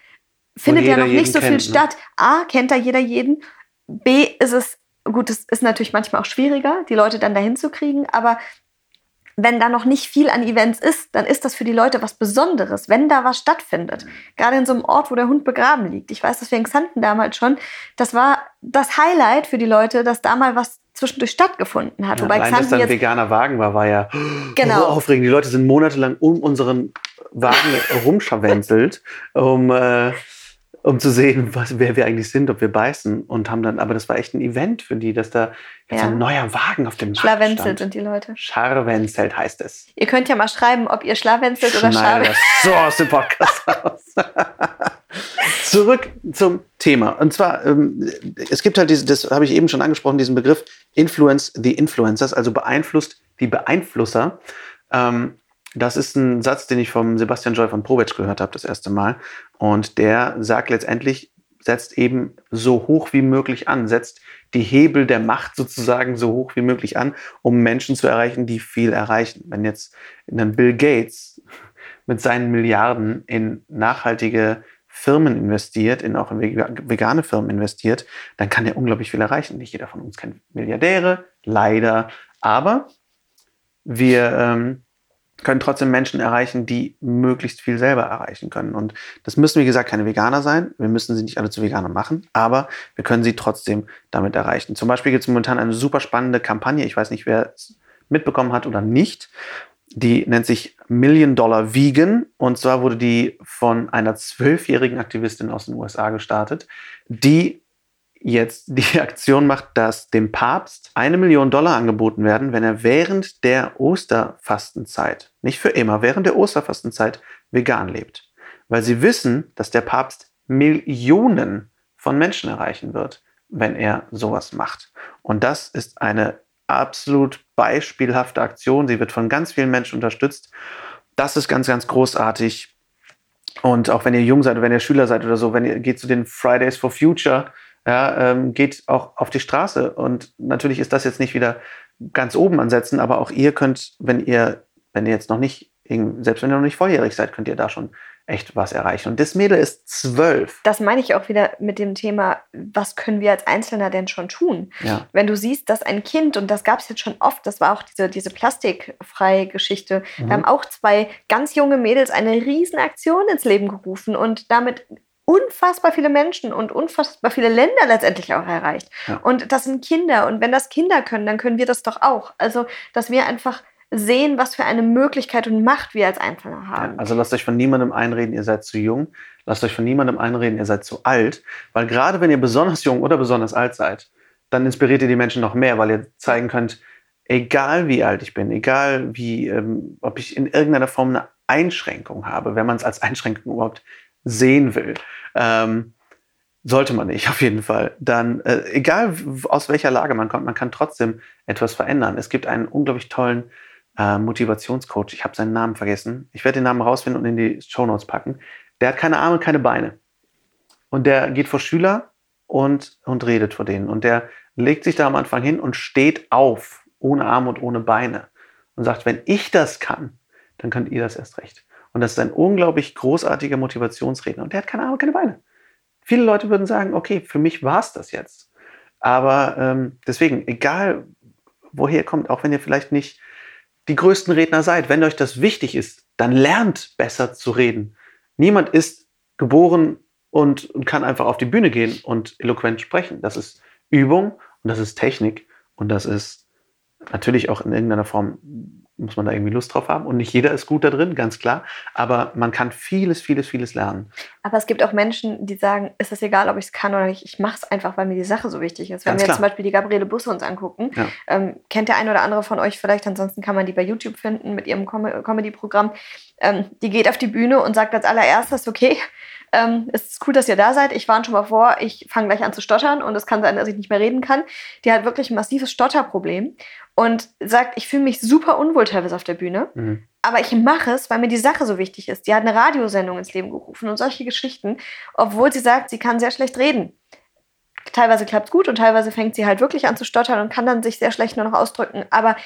findet ja noch nicht so kennt, viel ne? statt. A, kennt da jeder jeden. B, ist es, gut, es ist natürlich manchmal auch schwieriger, die Leute dann dahin zu kriegen, aber wenn da noch nicht viel an Events ist, dann ist das für die Leute was Besonderes, wenn da was stattfindet. Gerade in so einem Ort, wo der Hund begraben liegt. Ich weiß das für Xanten damals schon. Das war das Highlight für die Leute, dass da mal was zwischendurch stattgefunden hat. Ja, Wobei allein, Xanten dass da ein veganer Wagen war, war ja (gasps) genau. so aufregend. Die Leute sind monatelang um unseren Wagen (laughs) rumscharwenzelt, um äh, um zu sehen, was, wer wir eigentlich sind, ob wir beißen. Und haben dann, aber das war echt ein Event für die, dass da jetzt ja. ein neuer Wagen auf dem Markt Schlawenzelt sind die Leute. Scharwenzelt heißt es. Ihr könnt ja mal schreiben, ob ihr schlawenzelt oder scharwenzelt. so aus dem Podcast raus. (laughs) Zurück zum Thema. Und zwar, ähm, es gibt halt diese, das habe ich eben schon angesprochen, diesen Begriff Influence the Influencers, also beeinflusst die Beeinflusser. Ähm, das ist ein Satz, den ich vom Sebastian Joy von Provetsch gehört habe das erste Mal. Und der sagt letztendlich, setzt eben so hoch wie möglich an, setzt die Hebel der Macht sozusagen so hoch wie möglich an, um Menschen zu erreichen, die viel erreichen. Wenn jetzt dann Bill Gates mit seinen Milliarden in nachhaltige Firmen investiert, in auch in vegane Firmen investiert, dann kann er unglaublich viel erreichen. Nicht jeder von uns kennt Milliardäre, leider, aber wir ähm, können trotzdem Menschen erreichen, die möglichst viel selber erreichen können. Und das müssen, wie gesagt, keine Veganer sein. Wir müssen sie nicht alle zu Veganern machen, aber wir können sie trotzdem damit erreichen. Zum Beispiel gibt es momentan eine super spannende Kampagne. Ich weiß nicht, wer es mitbekommen hat oder nicht. Die nennt sich Million Dollar Vegan. Und zwar wurde die von einer zwölfjährigen Aktivistin aus den USA gestartet, die jetzt (laughs) die Aktion macht, dass dem Papst eine Million Dollar angeboten werden, wenn er während der Osterfastenzeit, nicht für immer, während der Osterfastenzeit vegan lebt. Weil sie wissen, dass der Papst Millionen von Menschen erreichen wird, wenn er sowas macht. Und das ist eine absolut beispielhafte Aktion. Sie wird von ganz vielen Menschen unterstützt. Das ist ganz, ganz großartig. Und auch wenn ihr jung seid, wenn ihr Schüler seid oder so, wenn ihr geht zu den Fridays for Future, ja, ähm, geht auch auf die Straße. Und natürlich ist das jetzt nicht wieder ganz oben ansetzen, aber auch ihr könnt, wenn ihr, wenn ihr jetzt noch nicht, selbst wenn ihr noch nicht volljährig seid, könnt ihr da schon echt was erreichen. Und das Mädel ist zwölf. Das meine ich auch wieder mit dem Thema, was können wir als Einzelner denn schon tun? Ja. Wenn du siehst, dass ein Kind, und das gab es jetzt schon oft, das war auch diese, diese plastikfreie Geschichte, mhm. da haben auch zwei ganz junge Mädels eine Riesenaktion ins Leben gerufen und damit unfassbar viele Menschen und unfassbar viele Länder letztendlich auch erreicht. Ja. Und das sind Kinder. Und wenn das Kinder können, dann können wir das doch auch. Also, dass wir einfach sehen, was für eine Möglichkeit und Macht wir als Einzelne haben. Ja, also lasst euch von niemandem einreden, ihr seid zu jung. Lasst euch von niemandem einreden, ihr seid zu alt. Weil gerade wenn ihr besonders jung oder besonders alt seid, dann inspiriert ihr die Menschen noch mehr, weil ihr zeigen könnt, egal wie alt ich bin, egal wie, ähm, ob ich in irgendeiner Form eine Einschränkung habe, wenn man es als Einschränkung überhaupt sehen will, ähm, sollte man nicht (laughs) auf jeden Fall, dann äh, egal aus welcher Lage man kommt, man kann trotzdem etwas verändern. Es gibt einen unglaublich tollen äh, Motivationscoach, ich habe seinen Namen vergessen. Ich werde den Namen rausfinden und in die Show Notes packen. Der hat keine Arme, keine Beine. Und der geht vor Schüler und, und redet vor denen. Und der legt sich da am Anfang hin und steht auf, ohne Arme und ohne Beine. Und sagt, wenn ich das kann, dann könnt ihr das erst recht. Und das ist ein unglaublich großartiger Motivationsredner. Und der hat keine Arme, keine Beine. Viele Leute würden sagen, okay, für mich war es das jetzt. Aber ähm, deswegen, egal woher ihr kommt, auch wenn ihr vielleicht nicht die größten Redner seid, wenn euch das wichtig ist, dann lernt besser zu reden. Niemand ist geboren und, und kann einfach auf die Bühne gehen und eloquent sprechen. Das ist Übung und das ist Technik. Und das ist natürlich auch in irgendeiner Form muss man da irgendwie Lust drauf haben. Und nicht jeder ist gut da drin, ganz klar. Aber man kann vieles, vieles, vieles lernen. Aber es gibt auch Menschen, die sagen, ist es egal, ob ich es kann oder nicht. Ich mache es einfach, weil mir die Sache so wichtig ist. Wenn Ganz wir klar. jetzt zum Beispiel die Gabriele Busse uns angucken, Ja. ähm, kennt der ein oder andere von euch vielleicht, ansonsten kann man die bei YouTube finden mit ihrem Com Comedy-Programm. Ähm, die geht auf die Bühne und sagt als allererstes, okay, ähm, es ist cool, dass ihr da seid. Ich warne schon mal vor, ich fange gleich an zu stottern und es kann sein, dass ich nicht mehr reden kann. Die hat wirklich ein massives Stotterproblem und sagt, ich fühle mich super unwohl teilweise auf der Bühne. Mhm. Aber ich mache es, weil mir die Sache so wichtig ist. Die hat eine Radiosendung ins Leben gerufen und solche Geschichten, obwohl sie sagt, sie kann sehr schlecht reden. Teilweise klappt es gut und teilweise fängt sie halt wirklich an zu stottern und kann dann sich sehr schlecht nur noch ausdrücken. Aber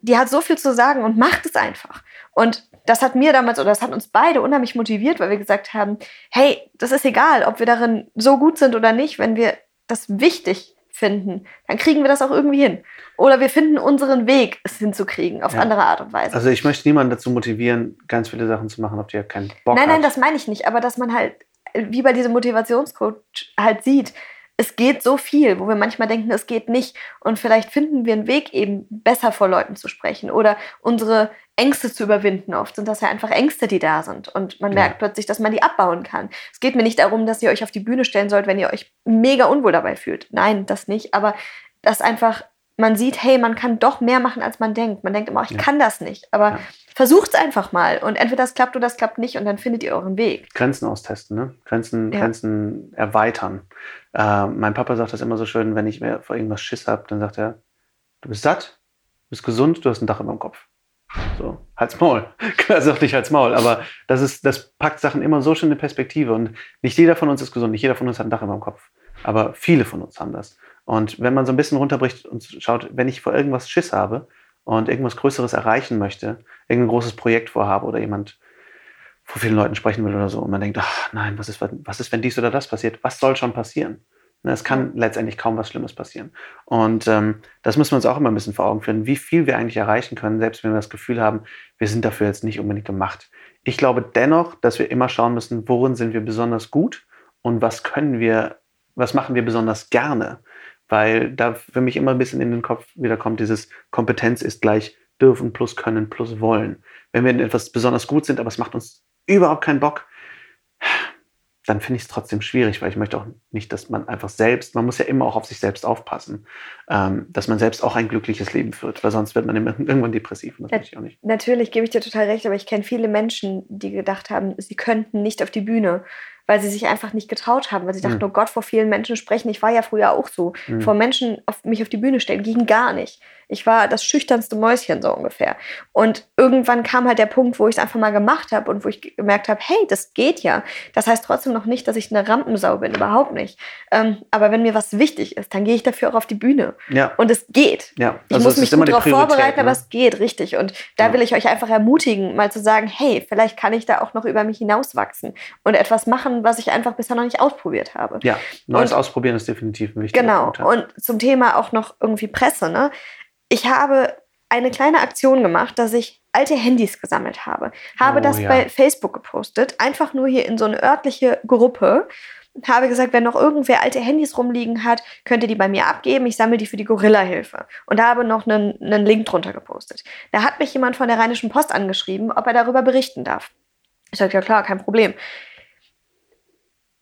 die hat so viel zu sagen und macht es einfach. Und das hat mir damals oder das hat uns beide unheimlich motiviert, weil wir gesagt haben, hey, das ist egal, ob wir darin so gut sind oder nicht, wenn wir das wichtig finden, dann kriegen wir das auch irgendwie hin. Oder wir finden unseren Weg, es hinzukriegen, auf Ja. andere Art und Weise. Also ich möchte niemanden dazu motivieren, ganz viele Sachen zu machen, auf die er keinen Bock nein, hat. nein, das meine ich nicht, aber dass man halt, wie bei diesem Motivationscoach halt sieht, es geht so viel, wo wir manchmal denken, es geht nicht. Und vielleicht finden wir einen Weg, eben besser vor Leuten zu sprechen oder unsere Ängste zu überwinden. Oft sind das ja einfach Ängste, die da sind. Und man Ja. merkt plötzlich, dass man die abbauen kann. Es geht mir nicht darum, dass ihr euch auf die Bühne stellen sollt, wenn ihr euch mega unwohl dabei fühlt. Nein, das nicht. Aber dass einfach man sieht, hey, man kann doch mehr machen, als man denkt. Man denkt immer, ich Ja. kann das nicht. Aber Ja. versucht es einfach mal. Und entweder das klappt oder das klappt nicht. Und dann findet ihr euren Weg. Grenzen austesten, ne? Grenzen, Ja. Grenzen erweitern. Äh, mein Papa sagt das immer so schön, wenn ich mir vor irgendwas Schiss habe, dann sagt er, du bist satt, du bist gesund, du hast ein Dach über dem Kopf. So, halt's Maul. (laughs) Er sagt nicht halt's Maul, aber das, ist, das packt Sachen immer so schön in Perspektive. Und nicht jeder von uns ist gesund, nicht jeder von uns hat ein Dach über dem Kopf. Aber viele von uns haben das. Und wenn man so ein bisschen runterbricht und schaut, wenn ich vor irgendwas Schiss habe und irgendwas Größeres erreichen möchte, irgendein großes Projekt vorhabe oder jemand vor vielen Leuten sprechen will oder so und man denkt, ach nein, was ist, was ist, wenn dies oder das passiert? Was soll schon passieren? Ne, Es kann letztendlich kaum was Schlimmes passieren. Und ähm, das müssen wir uns auch immer ein bisschen vor Augen führen, wie viel wir eigentlich erreichen können, selbst wenn wir das Gefühl haben, wir sind dafür jetzt nicht unbedingt gemacht. Ich glaube dennoch, dass wir immer schauen müssen, worin sind wir besonders gut und was können wir, was machen wir besonders gerne. Weil da für mich immer ein bisschen in den Kopf wieder kommt, dieses Kompetenz ist gleich dürfen plus können plus wollen. Wenn wir in etwas besonders gut sind, aber es macht uns überhaupt keinen Bock, dann finde ich es trotzdem schwierig, weil ich möchte auch nicht, dass man einfach selbst, man muss ja immer auch auf sich selbst aufpassen, ähm, dass man selbst auch ein glückliches Leben führt, weil sonst wird man immer irgendwann depressiv und das Ja. ich auch nicht. Natürlich gebe ich dir total recht, aber ich kenne viele Menschen, die gedacht haben, sie könnten nicht auf die Bühne, weil sie sich einfach nicht getraut haben, weil sie dachten, Mhm. oh Gott, vor vielen Menschen sprechen. Ich war ja früher auch so. Mhm. Vor Menschen auf mich auf die Bühne stellen, ging gar nicht. Ich war das schüchternste Mäuschen so ungefähr. Und irgendwann kam halt der Punkt, wo ich es einfach mal gemacht habe und wo ich gemerkt habe, hey, das geht ja. Das heißt trotzdem noch nicht, dass ich eine Rampensau bin, überhaupt nicht. Ähm, aber wenn mir was wichtig ist, dann gehe ich dafür auch auf die Bühne. Ja, Und es geht. ja. Ich Also muss es mich gut darauf vorbereiten, ne? aber es geht richtig. Und da Ja. will ich euch einfach ermutigen, mal zu sagen, hey, vielleicht kann ich da auch noch über mich hinauswachsen und etwas machen, was ich einfach bisher noch nicht ausprobiert habe. Ja, neues Und- Ausprobieren ist definitiv ein wichtiger Genau. Punkt. ja. Und zum Thema auch noch irgendwie Presse. Ne? Ich habe eine kleine Aktion gemacht, dass ich alte Handys gesammelt habe. Habe Oh, das ja. bei Facebook gepostet, einfach nur hier in so eine örtliche Gruppe. Habe gesagt, wenn noch irgendwer alte Handys rumliegen hat, könnt ihr die bei mir abgeben. Ich sammle die für die Gorilla-Hilfe. Und habe noch einen, einen Link drunter gepostet. Da hat mich jemand von der Rheinischen Post angeschrieben, ob er darüber berichten darf. Ich sagte, ja klar, kein Problem.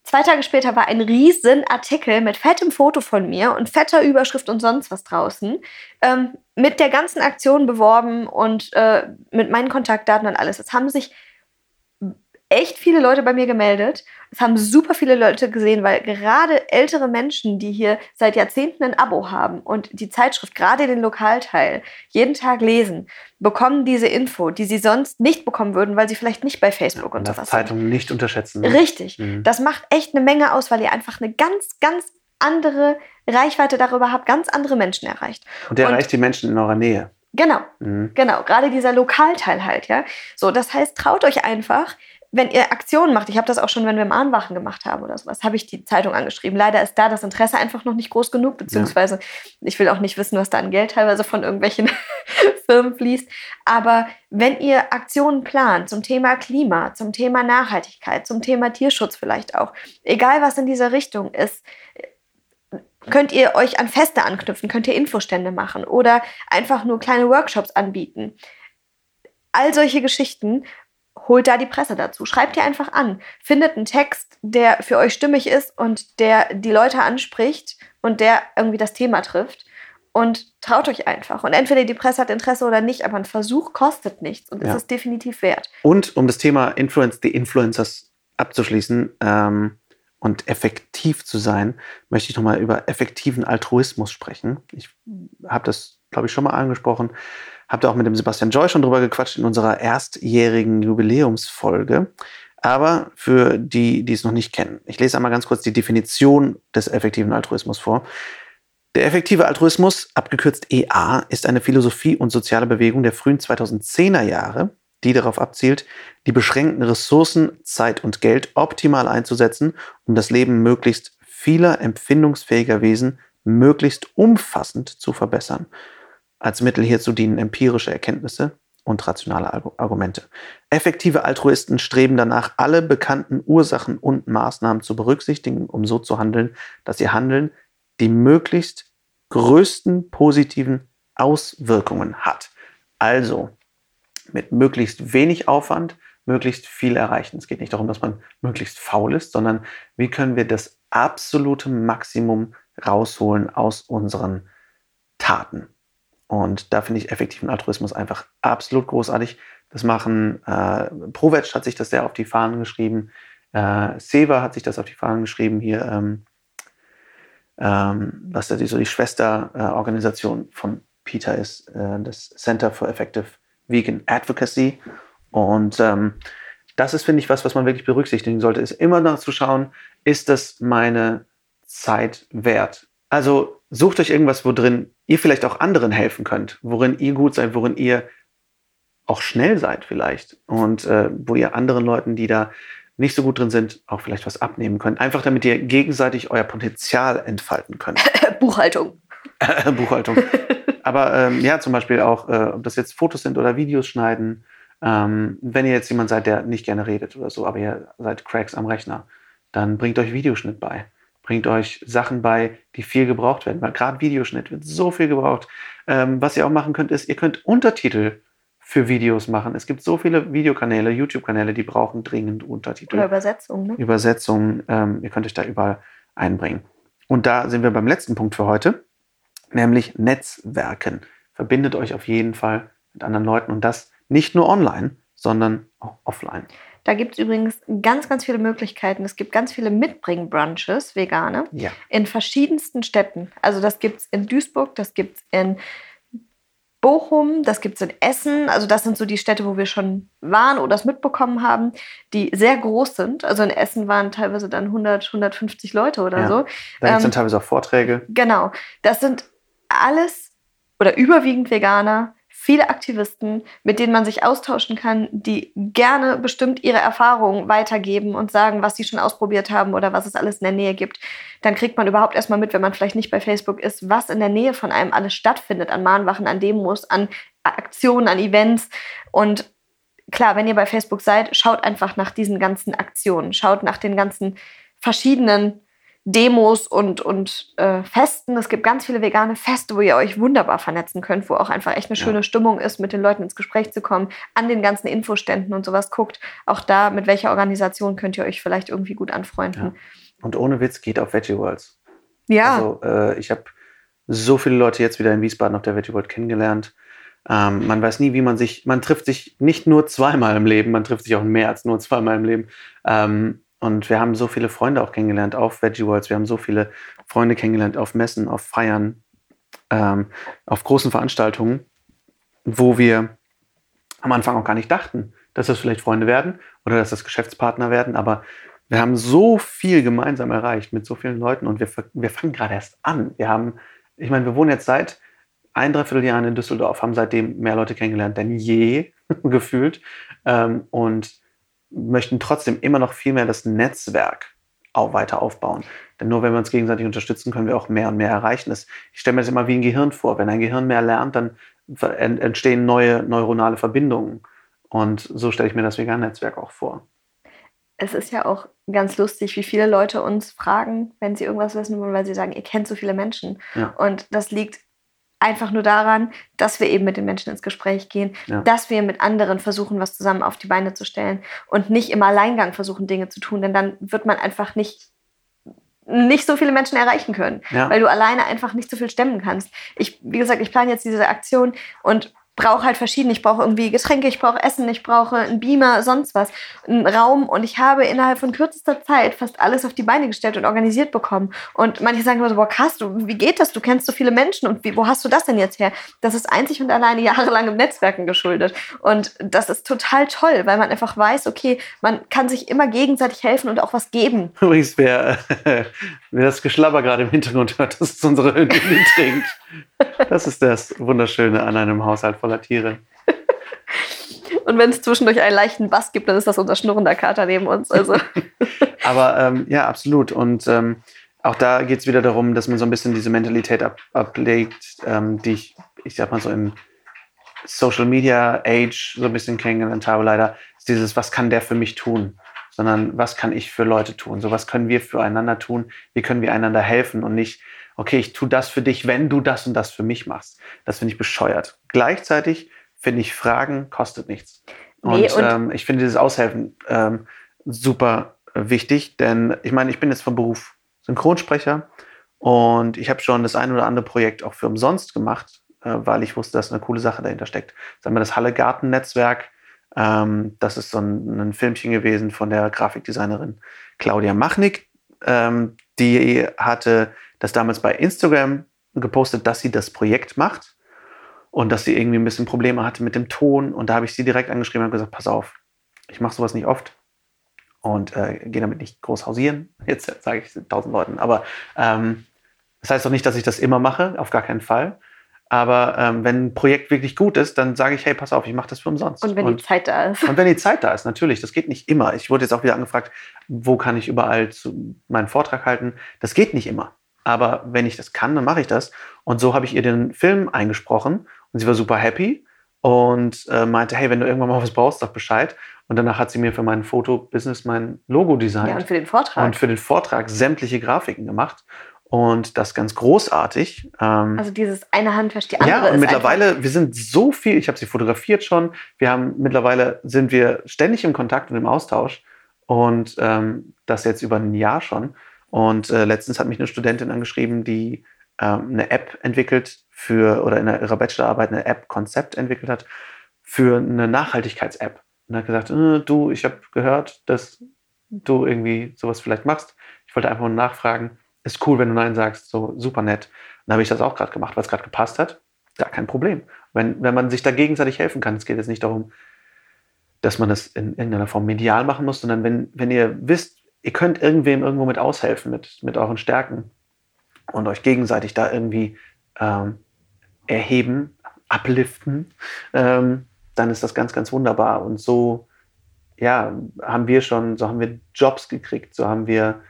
Zwei Tage später war ein riesen Artikel mit fettem Foto von mir und fetter Überschrift und sonst was draußen, ähm, mit der ganzen Aktion beworben und äh, mit meinen Kontaktdaten und alles. Es haben sich echt viele Leute bei mir gemeldet. Es haben super viele Leute gesehen, weil gerade ältere Menschen, die hier seit Jahrzehnten ein Abo haben und die Zeitschrift, gerade den Lokalteil, jeden Tag lesen, bekommen diese Info, die sie sonst nicht bekommen würden, weil sie vielleicht nicht bei Facebook und Und sowas sind. Zeitung nicht unterschätzen. ne? Richtig. Mhm. Das macht echt eine Menge aus, weil ihr einfach eine ganz, ganz andere Reichweite darüber habt, ganz andere Menschen erreicht. Und der und- erreicht die Menschen in eurer Nähe. Genau, Mhm. genau. Gerade dieser Lokalteil halt, ja. So, das heißt, traut euch einfach, wenn ihr Aktionen macht, ich habe das auch schon, wenn wir Mahnwachen gemacht haben oder sowas, habe ich die Zeitung angeschrieben. Leider ist da das Interesse einfach noch nicht groß genug, beziehungsweise ich will auch nicht wissen, was da an Geld teilweise von irgendwelchen (laughs) Firmen fließt. Aber wenn ihr Aktionen plant zum Thema Klima, zum Thema Nachhaltigkeit, zum Thema Tierschutz vielleicht auch, egal was in dieser Richtung ist, Könnt ihr euch an Feste anknüpfen? Könnt ihr Infostände machen oder einfach nur kleine Workshops anbieten? All solche Geschichten holt da die Presse dazu. Schreibt ihr einfach an. Findet einen Text, der für euch stimmig ist und der die Leute anspricht und der irgendwie das Thema trifft. Und traut euch einfach. Und entweder die Presse hat Interesse oder nicht, aber ein Versuch kostet nichts und ja. ist es definitiv wert. Und um das Thema Influence the Influencers abzuschließen ähm, und effektiv zu sein, möchte ich nochmal über effektiven Altruismus sprechen. Ich habe das, glaube ich, schon mal angesprochen. Habe da auch mit dem Sebastian Joy schon drüber gequatscht in unserer erstjährigen Jubiläumsfolge. Aber für die, die es noch nicht kennen, ich lese einmal ganz kurz die Definition des effektiven Altruismus vor. Der effektive Altruismus, abgekürzt EA, ist eine Philosophie und soziale Bewegung der frühen 2010er Jahre, die darauf abzielt, die beschränkten Ressourcen, Zeit und Geld optimal einzusetzen, um das Leben möglichst vieler empfindungsfähiger Wesen möglichst umfassend zu verbessern. Als Mittel hierzu dienen empirische Erkenntnisse und rationale Argumente. Effektive Altruisten streben danach, alle bekannten Ursachen und Maßnahmen zu berücksichtigen, um so zu handeln, dass ihr Handeln die möglichst größten positiven Auswirkungen hat. Also mit möglichst wenig Aufwand möglichst viel erreichen. Es geht nicht darum, dass man möglichst faul ist, sondern wie können wir das absolute Maximum rausholen aus unseren Taten. Und da finde ich effektiven Altruismus einfach absolut großartig. Das machen, äh, Provetsch hat sich das sehr auf die Fahnen geschrieben, äh, Seva hat sich das auf die Fahnen geschrieben, hier, ähm, ähm, was da die, so die Schwesterorganisation äh, von Peter ist, äh, das Center for Effective Vegan Advocacy. Und ähm, das ist, finde ich, was, was man wirklich berücksichtigen sollte, ist immer nachzuschauen, ist das meine Zeit wert? Also sucht euch irgendwas, wo drin ihr vielleicht auch anderen helfen könnt, worin ihr gut seid, worin ihr auch schnell seid vielleicht und äh, wo ihr anderen Leuten, die da nicht so gut drin sind, auch vielleicht was abnehmen könnt. Einfach damit ihr gegenseitig euer Potenzial entfalten könnt. (laughs) Buchhaltung. (laughs) Buchhaltung. Aber ähm, ja, zum Beispiel auch, äh, ob das jetzt Fotos sind oder Videos schneiden. Ähm, wenn ihr jetzt jemand seid, der nicht gerne redet oder so, aber ihr seid Cracks am Rechner, dann bringt euch Videoschnitt bei bringt euch Sachen bei, die viel gebraucht werden, weil gerade Videoschnitt wird so viel gebraucht. Ähm, was ihr auch machen könnt, ist, ihr könnt Untertitel für Videos machen. Es gibt so viele Videokanäle, YouTube-Kanäle, die brauchen dringend Untertitel. Oder Übersetzungen. Ne? Übersetzungen, ähm, ihr könnt euch da überall einbringen. Und da sind wir beim letzten Punkt für heute, nämlich Netzwerken. Verbindet euch auf jeden Fall mit anderen Leuten und das nicht nur online, sondern auch offline. Da gibt es übrigens ganz, ganz viele Möglichkeiten. Es gibt ganz viele Mitbring-Brunches, vegane, ja. in verschiedensten Städten. Also das gibt es in Duisburg, das gibt es in Bochum, das gibt es in Essen. Also das sind so die Städte, wo wir schon waren oder das mitbekommen haben, die sehr groß sind. Also in Essen waren teilweise dann 100, 150 Leute oder ja. so. Da gibt es ähm, teilweise auch Vorträge. Genau. Das sind alles oder überwiegend Veganer, viele Aktivisten, mit denen man sich austauschen kann, die gerne bestimmt ihre Erfahrungen weitergeben und sagen, was sie schon ausprobiert haben oder was es alles in der Nähe gibt. Dann kriegt man überhaupt erstmal mit, wenn man vielleicht nicht bei Facebook ist, was in der Nähe von einem alles stattfindet, an Mahnwachen, an Demos, an Aktionen, an Events. Und klar, wenn ihr bei Facebook seid, schaut einfach nach diesen ganzen Aktionen, schaut nach den ganzen verschiedenen Demos und, und äh, Festen. Es gibt ganz viele vegane Feste, wo ihr euch wunderbar vernetzen könnt, wo auch einfach echt eine schöne ja. Stimmung ist, mit den Leuten ins Gespräch zu kommen, an den ganzen Infoständen und sowas guckt. Auch da, mit welcher Organisation könnt ihr euch vielleicht irgendwie gut anfreunden. Ja. Und ohne Witz geht auf Veggie Worlds. Ja. Also äh, ich habe so viele Leute jetzt wieder in Wiesbaden auf der Veggie World kennengelernt. Ähm, man weiß nie, wie man sich, man trifft sich nicht nur zweimal im Leben, man trifft sich auch mehr als nur zweimal im Leben. Ähm, und wir haben so viele Freunde auch kennengelernt auf Veggie Worlds. Wir haben so viele Freunde kennengelernt auf Messen, auf Feiern, ähm, auf großen Veranstaltungen, wo wir am Anfang auch gar nicht dachten, dass das vielleicht Freunde werden oder dass das Geschäftspartner werden. Aber wir haben so viel gemeinsam erreicht mit so vielen Leuten und wir, wir fangen gerade erst an. Wir haben, ich meine, wir wohnen jetzt seit ein, dreiviertel Jahren in Düsseldorf, haben seitdem mehr Leute kennengelernt denn je (laughs) gefühlt. Ähm, und möchten trotzdem immer noch viel mehr das Netzwerk auch weiter aufbauen. Denn nur wenn wir uns gegenseitig unterstützen, können wir auch mehr und mehr erreichen. Das, ich stelle mir das immer wie ein Gehirn vor. Wenn ein Gehirn mehr lernt, dann entstehen neue neuronale Verbindungen. Und so stelle ich mir das Vegan-Netzwerk auch vor. es ist ja auch ganz lustig, wie viele Leute uns fragen, wenn sie irgendwas wissen wollen, weil sie sagen, ihr kennt so viele Menschen. Ja. Und das liegt einfach nur daran, dass wir eben mit den Menschen ins Gespräch gehen, Ja. dass wir mit anderen versuchen, was zusammen auf die Beine zu stellen und nicht im Alleingang versuchen, Dinge zu tun, denn dann wird man einfach nicht nicht so viele Menschen erreichen können, Ja. weil du alleine einfach nicht so viel stemmen kannst. Ich, wie gesagt, ich plane jetzt diese Aktion und brauche halt verschiedene. Ich brauche irgendwie Getränke, ich brauche Essen, ich brauche einen Beamer, sonst was, einen Raum. Und ich habe innerhalb von kürzester Zeit fast alles auf die Beine gestellt und organisiert bekommen. Und manche sagen immer so, boah, krass, du, wie geht das? Du kennst so viele Menschen und wie, wo hast du das denn jetzt her? Das ist einzig und alleine (laughs) jahrelangem Netzwerken geschuldet. Und das ist total toll, weil man einfach weiß, okay, man kann sich immer gegenseitig helfen und auch was geben. Übrigens, wer, (laughs) wer das Geschlabber gerade im Hintergrund hört, das ist unsere Hündin, die (laughs) trinkt. Das ist das Wunderschöne an einem Haushalt voller Tiere. (laughs) Und wenn es zwischendurch einen leichten Bass gibt, dann ist das unser schnurrender Kater neben uns. Also (laughs) Aber ähm, ja, absolut. Und ähm, auch da geht es wieder darum, dass man so ein bisschen diese Mentalität ab, ablegt, ähm, die ich, ich sag mal so im Social Media Age so ein bisschen kennengelernt habe, leider. Ist dieses, was kann der für mich tun? Sondern was kann ich für Leute tun? So was können wir füreinander tun? Wie können wir einander helfen und nicht, okay, ich tue das für dich, wenn du das und das für mich machst. Das finde ich bescheuert. Gleichzeitig finde ich, Fragen kostet nichts. Und, Nee, und- ähm, ich finde dieses Aushelfen ähm, super äh, wichtig, denn ich meine, ich bin jetzt vom Beruf Synchronsprecher und ich habe schon das ein oder andere Projekt auch für umsonst gemacht, äh, weil ich wusste, dass eine coole Sache dahinter steckt. Sagen wir das Halle Garten Netzwerk. Ähm, das ist so ein, ein Filmchen gewesen von der Grafikdesignerin Claudia Machnick. Ähm, die hatte das damals bei Instagram gepostet, dass sie das Projekt macht und dass sie irgendwie ein bisschen Probleme hatte mit dem Ton. Und da habe ich sie direkt angeschrieben und gesagt, pass auf, ich mache sowas nicht oft und äh, gehe damit nicht groß hausieren. Jetzt sage ich tausend Leuten. Aber ähm, das heißt doch nicht, dass ich das immer mache, auf gar keinen Fall. Aber ähm, wenn ein Projekt wirklich gut ist, dann sage ich, hey, pass auf, ich mache das für umsonst. und wenn die Zeit da ist. Und wenn die Zeit da ist, natürlich, das geht nicht immer. Ich wurde jetzt auch wieder angefragt, wo kann ich überall meinen Vortrag halten? Das geht nicht immer. Aber wenn ich das kann, dann mache ich das. Und so habe ich ihr den Film eingesprochen und sie war super happy und äh, meinte, hey, wenn du irgendwann mal was brauchst, sag Bescheid. Und danach hat sie mir für mein Foto-Business mein Logo Ja, designt und für den Vortrag. und für den Vortrag sämtliche Grafiken gemacht. Und das ganz großartig. Ähm, also dieses eine Hand wäscht die andere. ja, und mittlerweile, wir sind so viel, ich habe sie fotografiert schon, wir haben mittlerweile sind wir ständig im Kontakt und im Austausch und ähm, das jetzt über ein Jahr schon. Und äh, letztens hat mich eine Studentin angeschrieben, die ähm, eine App entwickelt für, oder in ihrer Bachelorarbeit eine App-Konzept entwickelt hat für eine Nachhaltigkeits-App. Und hat gesagt, äh, du, ich habe gehört, dass du irgendwie sowas vielleicht machst. Ich wollte einfach mal nachfragen, ist cool, wenn du Nein sagst, so super nett. Dann habe ich das auch gerade gemacht, weil es gerade gepasst hat. Gar kein Problem. Wenn, wenn man sich da gegenseitig helfen kann, es geht jetzt nicht darum, dass man das in irgendeiner Form medial machen muss, sondern wenn, wenn ihr wisst, ihr könnt irgendwem irgendwo mit aushelfen, mit, mit euren Stärken und euch gegenseitig da irgendwie ähm, erheben, upliften, ähm, dann ist das ganz, ganz wunderbar. Und so, ja, haben wir schon, so haben wir Jobs gekriegt, so haben wir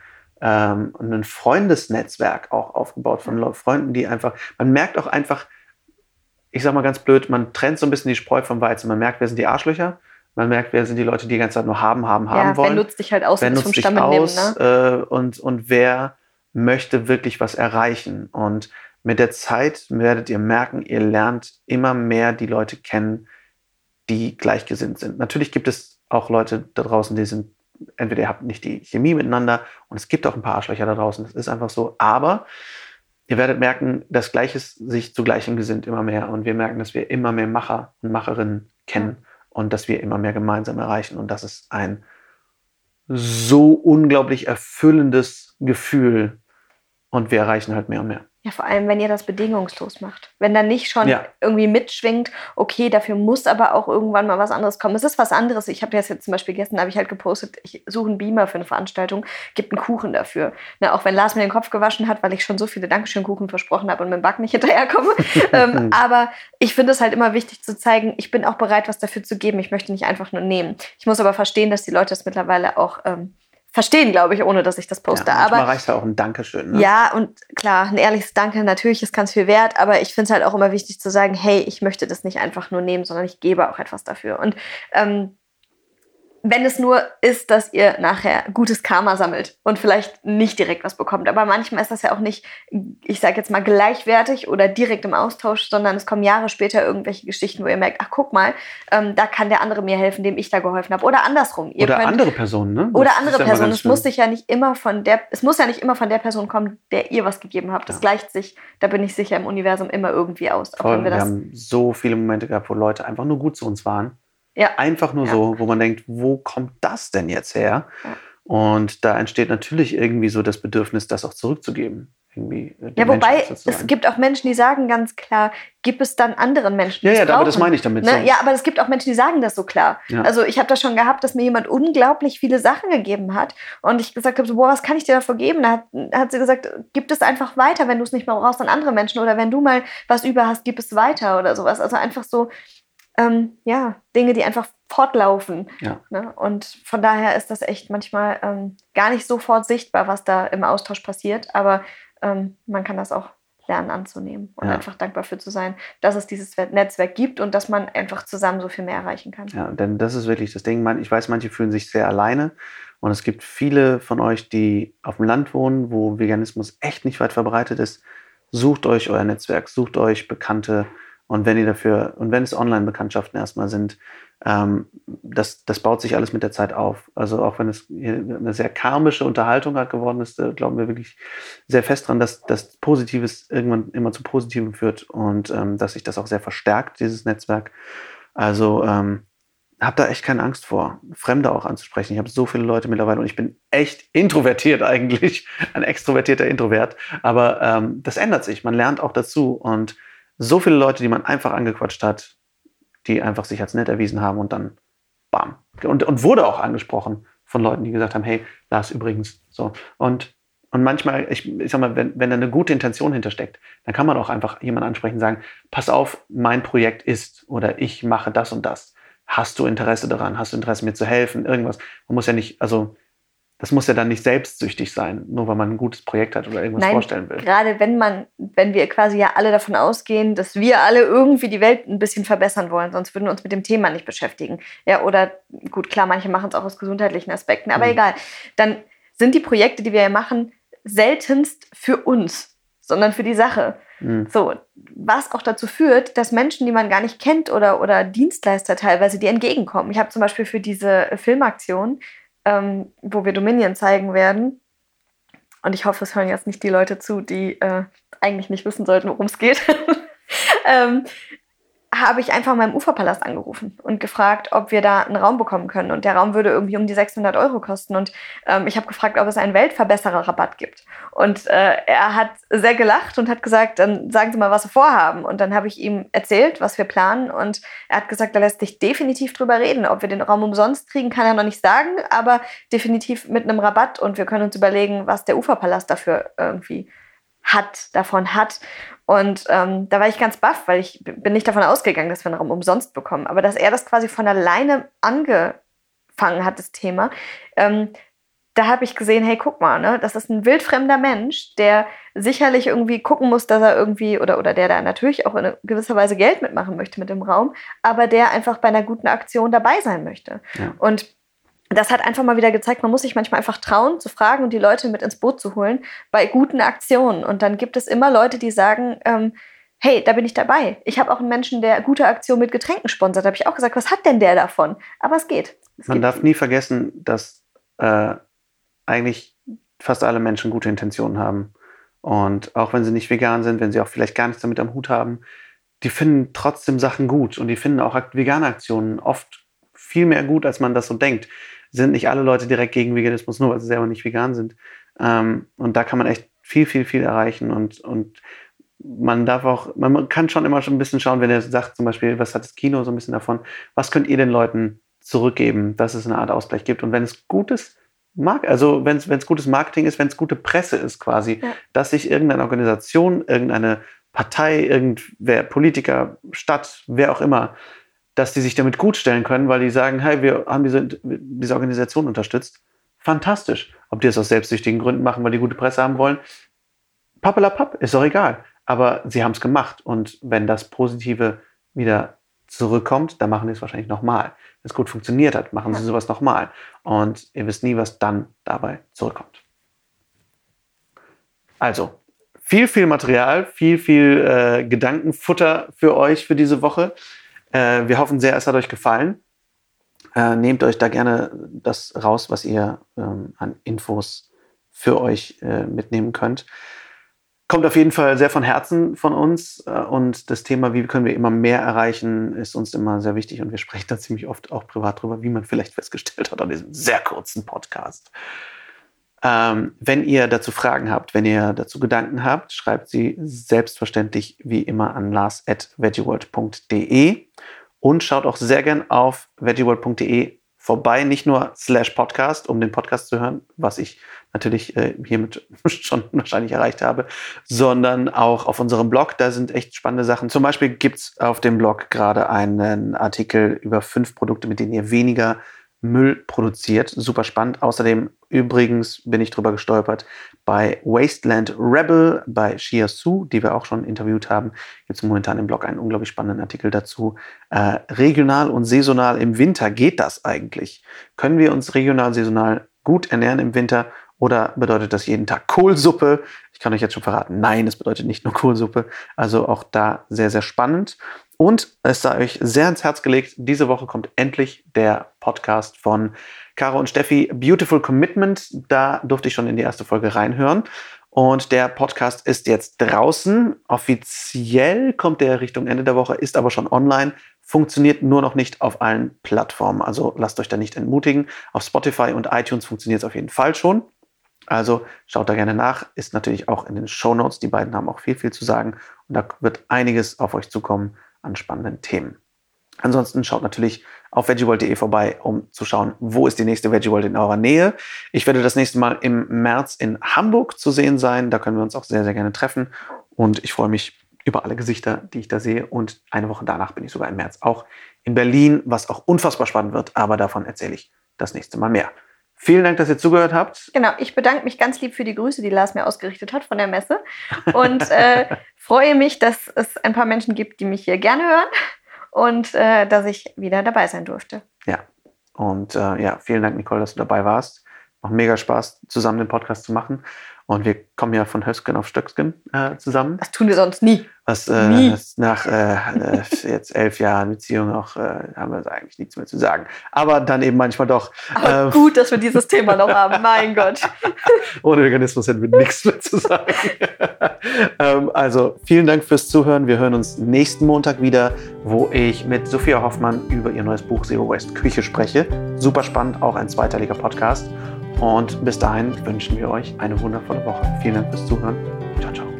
ähm, ein Freundesnetzwerk auch aufgebaut von Leu- Freunden, die einfach, man merkt auch einfach, ich sag mal ganz blöd, man trennt so ein bisschen die Spreu vom Weizen. Man merkt, wer sind die Arschlöcher, man merkt, wer sind die Leute, die die ganze Zeit nur haben, haben, haben ja, wollen wer nutzt dich halt aus wer ist vom nutzt dich Stamm aus ne? äh, und, und wer möchte wirklich was erreichen. Und mit der Zeit werdet ihr merken, ihr lernt immer mehr die Leute kennen, die gleichgesinnt sind. Natürlich gibt es auch Leute da draußen, die sind, entweder ihr habt nicht die Chemie miteinander und es gibt auch ein paar Arschlöcher da draußen, das ist einfach so. Aber ihr werdet merken, das Gleiches sich zu Gleichem gesinnt immer mehr und wir merken, dass wir immer mehr Macher und Macherinnen kennen und dass wir immer mehr gemeinsam erreichen und das ist ein so unglaublich erfüllendes Gefühl und wir erreichen halt mehr und mehr. Ja, vor allem, wenn ihr das bedingungslos macht. Wenn da nicht schon Ja. irgendwie mitschwingt, okay, dafür muss aber auch irgendwann mal was anderes kommen. Es ist was anderes. Ich habe das jetzt zum Beispiel gestern, habe ich halt gepostet, ich suche einen Beamer für eine Veranstaltung, gibt einen Kuchen dafür. Ne, auch wenn Lars mir den Kopf gewaschen hat, weil ich schon so viele Dankeschön-Kuchen versprochen habe und mit dem Back nicht (laughs) hinterherkomme. ähm, (laughs) aber ich finde es halt immer wichtig zu zeigen, ich bin auch bereit, was dafür zu geben. Ich möchte nicht einfach nur nehmen. Ich muss aber verstehen, dass die Leute das mittlerweile auch ähm, verstehen, glaube ich, ohne dass ich das poste. ja, aber reicht ja auch ein Dankeschön. Ne? ja, und klar, ein ehrliches Danke, natürlich ist ganz viel wert, aber ich finde es halt auch immer wichtig zu sagen, hey, ich möchte das nicht einfach nur nehmen, sondern ich gebe auch etwas dafür. Und ähm, wenn es nur ist, dass ihr nachher gutes Karma sammelt und vielleicht nicht direkt was bekommt. Aber manchmal ist das ja auch nicht, ich sage jetzt mal, gleichwertig oder direkt im Austausch, sondern es kommen Jahre später irgendwelche Geschichten, wo ihr merkt, ach guck mal, ähm, da kann der andere mir helfen, dem ich da geholfen habe. Oder andersrum. Ihr oder könnt, andere Personen, ne? Das oder andere Personen. Es muss sich ja nicht immer von der, es muss ja nicht immer von der Person kommen, der ihr was gegeben habt. Das ja. gleicht sich, da bin ich sicher, im Universum immer irgendwie aus. Voll, wir, wir haben so viele Momente gehabt, wo Leute einfach nur gut zu uns waren ja. Einfach nur ja. so, wo man denkt, wo kommt das denn jetzt her? Ja. Und da entsteht natürlich irgendwie so das Bedürfnis, das auch zurückzugeben. Irgendwie äh, ja, wobei es gibt auch Menschen, die sagen ganz klar, gibt es dann anderen Menschen, Ja, ja, aber das meine ich damit. Ne? So. Ja, aber es gibt auch Menschen, die sagen das so klar. Ja. Also ich habe das schon gehabt, dass mir jemand unglaublich viele Sachen gegeben hat und ich gesagt habe, so, boah, was kann ich dir davor geben? Da hat, hat sie gesagt, gib es einfach weiter, wenn du es nicht mehr brauchst an andere Menschen oder wenn du mal was über hast, gib es weiter oder sowas. Also einfach so, ähm, ja, Dinge, die einfach fortlaufen. Ja. Ne? Und von daher ist das echt manchmal ähm, gar nicht sofort sichtbar, was da im Austausch passiert, aber ähm, man kann das auch lernen anzunehmen und ja. einfach dankbar für zu sein, dass es dieses Netzwerk gibt und dass man einfach zusammen so viel mehr erreichen kann. Ja, denn das ist wirklich das Ding. Ich weiß, manche fühlen sich sehr alleine und es gibt viele von euch, die auf dem Land wohnen, wo Veganismus echt nicht weit verbreitet ist. Sucht euch euer Netzwerk, sucht euch Bekannte, und wenn ihr dafür, und wenn es Online-Bekanntschaften erstmal sind, ähm, das, das baut sich alles mit der Zeit auf. Also auch wenn es eine sehr karmische Unterhaltung hat geworden ist, äh, glauben wir wirklich sehr fest dran, dass, dass Positives irgendwann immer zu Positivem führt und ähm, dass sich das auch sehr verstärkt, dieses Netzwerk. Also ähm, habe da echt keine Angst vor, Fremde auch anzusprechen. Ich habe so viele Leute mittlerweile und ich bin echt introvertiert eigentlich, (laughs) ein extrovertierter Introvert. Aber ähm, das ändert sich. Man lernt auch dazu und so viele Leute, die man einfach angequatscht hat, die einfach sich als nett erwiesen haben und dann bam. Und, und wurde auch angesprochen von Leuten, die gesagt haben, hey, Lars übrigens so. Und, und manchmal, ich, ich sag mal, wenn, wenn da eine gute Intention hintersteckt, dann kann man auch einfach jemanden ansprechen und sagen, pass auf, mein Projekt ist oder ich mache das und das. Hast du Interesse daran? Hast du Interesse, mir zu helfen? Irgendwas. Man muss ja nicht, also das muss ja dann nicht selbstsüchtig sein, nur weil man ein gutes Projekt hat oder irgendwas Nein, vorstellen will. Gerade wenn man, wenn wir quasi ja alle davon ausgehen, dass wir alle irgendwie die Welt ein bisschen verbessern wollen, sonst würden wir uns mit dem Thema nicht beschäftigen. Ja, oder gut, klar, manche machen es auch aus gesundheitlichen Aspekten, aber mhm. egal. Dann sind die Projekte, die wir ja machen, seltenst für uns, sondern für die Sache. Mhm. So, was auch dazu führt, dass Menschen, die man gar nicht kennt oder, oder Dienstleister teilweise, die entgegenkommen. Ich habe zum Beispiel für diese Filmaktion ähm, wo wir Dominion zeigen werden. Und ich hoffe, es hören jetzt nicht die Leute zu, die äh, eigentlich nicht wissen sollten, worum es geht. (laughs) ähm, habe ich einfach meinem Uferpalast angerufen und gefragt, ob wir da einen Raum bekommen können. Und der Raum würde irgendwie um die 600 Euro kosten. Und ähm, ich habe gefragt, ob es einen Weltverbesserer-Rabatt gibt. Und äh, er hat sehr gelacht und hat gesagt, dann sagen Sie mal, was Sie vorhaben. Und dann habe ich ihm erzählt, was wir planen. Und er hat gesagt, da lässt sich definitiv drüber reden. Ob wir den Raum umsonst kriegen, kann er noch nicht sagen, aber definitiv mit einem Rabatt. Und wir können uns überlegen, was der Uferpalast dafür irgendwie hat, davon hat. Und ähm, da war ich ganz baff, weil ich bin nicht davon ausgegangen, dass wir einen Raum umsonst bekommen. Aber dass er das quasi von alleine angefangen hat, das Thema, ähm, da habe ich gesehen, hey, guck mal, ne, das ist ein wildfremder Mensch, der sicherlich irgendwie gucken muss, dass er irgendwie, oder, oder der da natürlich auch in gewisser Weise Geld mitmachen möchte mit dem Raum, aber der einfach bei einer guten Aktion dabei sein möchte. Ja. Und das hat einfach mal wieder gezeigt, man muss sich manchmal einfach trauen zu fragen und die Leute mit ins Boot zu holen bei guten Aktionen. Und dann gibt es immer Leute, die sagen, ähm, hey, da bin ich dabei. Ich habe auch einen Menschen, der gute Aktionen mit Getränken sponsert. Da habe ich auch gesagt, was hat denn der davon? Aber es geht. Es man darf nie vergessen, dass äh, eigentlich fast alle Menschen gute Intentionen haben. Und auch wenn sie nicht vegan sind, wenn sie auch vielleicht gar nichts damit am Hut haben, die finden trotzdem Sachen gut und die finden auch vegane Aktionen oft viel mehr gut, als man das so denkt sind nicht alle Leute direkt gegen Veganismus, nur weil sie selber nicht vegan sind. Ähm, und da kann man echt viel, viel, viel erreichen. Und, und man darf auch, man kann schon immer schon ein bisschen schauen, wenn er sagt, zum Beispiel, was hat das Kino so ein bisschen davon, was könnt ihr den Leuten zurückgeben, dass es eine Art Ausgleich gibt. Und wenn es gutes Mark also wenn es gutes Marketing ist, wenn es gute Presse ist quasi, ja. dass sich irgendeine Organisation, irgendeine Partei, irgendwer, Politiker, Stadt, wer auch immer, dass die sich damit gut stellen können, weil die sagen, hey, wir haben diese, diese Organisation unterstützt. Fantastisch. Ob die das aus selbstsüchtigen Gründen machen, weil die gute Presse haben wollen, pappelapapp, ist doch egal. Aber sie haben es gemacht. Und wenn das Positive wieder zurückkommt, dann machen die es wahrscheinlich nochmal. Wenn es gut funktioniert hat, machen sie sowas nochmal. Und ihr wisst nie, was dann dabei zurückkommt. Also, viel, viel Material, viel, viel äh, Gedankenfutter für euch für diese Woche. Äh, wir hoffen sehr, es hat euch gefallen. Äh, nehmt euch da gerne das raus, was ihr ähm, an Infos für euch äh, mitnehmen könnt. Kommt auf jeden Fall sehr von Herzen von uns äh, und das Thema, wie können wir immer mehr erreichen, ist uns immer sehr wichtig und wir sprechen da ziemlich oft auch privat drüber, wie man vielleicht festgestellt hat an diesem sehr kurzen Podcast. Ähm, wenn ihr dazu Fragen habt, wenn ihr dazu Gedanken habt, schreibt sie selbstverständlich wie immer an lars.veggieworld.de und schaut auch sehr gern auf veggieworld.de vorbei, nicht nur slash Podcast, um den Podcast zu hören, was ich natürlich äh, hiermit (laughs) schon wahrscheinlich erreicht habe, sondern auch auf unserem Blog. Da sind echt spannende Sachen. Zum Beispiel gibt's auf dem Blog gerade einen Artikel über fünf Produkte, mit denen ihr weniger Müll produziert. Super spannend. Außerdem übrigens bin ich drüber gestolpert bei Wasteland Rebel, bei Shia Su, die wir auch schon interviewt haben. Gibt es momentan im Blog einen unglaublich spannenden Artikel dazu. Äh, regional und saisonal im Winter geht das eigentlich? Können wir uns regional, saisonal gut ernähren im Winter? Oder bedeutet das jeden Tag Kohlsuppe? Ich kann euch jetzt schon verraten, nein, es bedeutet nicht nur Kohlsuppe. Also auch da sehr, sehr spannend. Und es sei euch sehr ins Herz gelegt, diese Woche kommt endlich der Podcast von Caro und Steffi, Beautiful Commitment. Da durfte ich schon in die erste Folge reinhören. Und der Podcast ist jetzt draußen. Offiziell kommt der Richtung Ende der Woche, ist aber schon online. Funktioniert nur noch nicht auf allen Plattformen. Also lasst euch da nicht entmutigen. Auf Spotify und iTunes funktioniert es auf jeden Fall schon. Also schaut da gerne nach. Ist natürlich auch in den Show Notes. Die beiden haben auch viel, viel zu sagen. Und da wird einiges auf euch zukommen an spannenden Themen. Ansonsten schaut natürlich auf veggieworld.de vorbei, um zu schauen, wo ist die nächste VeggieWorld in eurer Nähe. Ich werde das nächste Mal im März in Hamburg zu sehen sein. Da können wir uns auch sehr, sehr gerne treffen. Und ich freue mich über alle Gesichter, die ich da sehe. Und eine Woche danach bin ich sogar im März auch in Berlin, was auch unfassbar spannend wird. Aber davon erzähle ich das nächste Mal mehr. Vielen Dank, dass ihr zugehört habt. Genau, ich bedanke mich ganz lieb für die Grüße, die Lars mir ausgerichtet hat von der Messe. Und äh, (laughs) freue mich, dass es ein paar Menschen gibt, die mich hier gerne hören und äh, dass ich wieder dabei sein durfte. Ja, und äh, ja, vielen Dank, Nicole, dass du dabei warst. Macht mega Spaß, zusammen den Podcast zu machen. Und wir kommen ja von Hösken auf Stöcksken äh, zusammen. Das tun wir sonst nie. Was äh, nach äh, äh, jetzt elf Jahren Beziehung auch äh, haben wir eigentlich nichts mehr zu sagen. Aber dann eben manchmal doch. Aber ähm, gut, dass wir dieses Thema noch haben. Mein Gott. (laughs) Ohne Veganismus hätten wir nichts mehr zu sagen. (laughs) ähm, also vielen Dank fürs Zuhören. Wir hören uns nächsten Montag wieder, wo ich mit Sophia Hoffmann über ihr neues Buch Zero Waste Küche spreche. Super spannend, auch ein zweiteiliger Podcast. Und bis dahin wünschen wir euch eine wundervolle Woche. Vielen Dank fürs Zuhören. Ciao, ciao.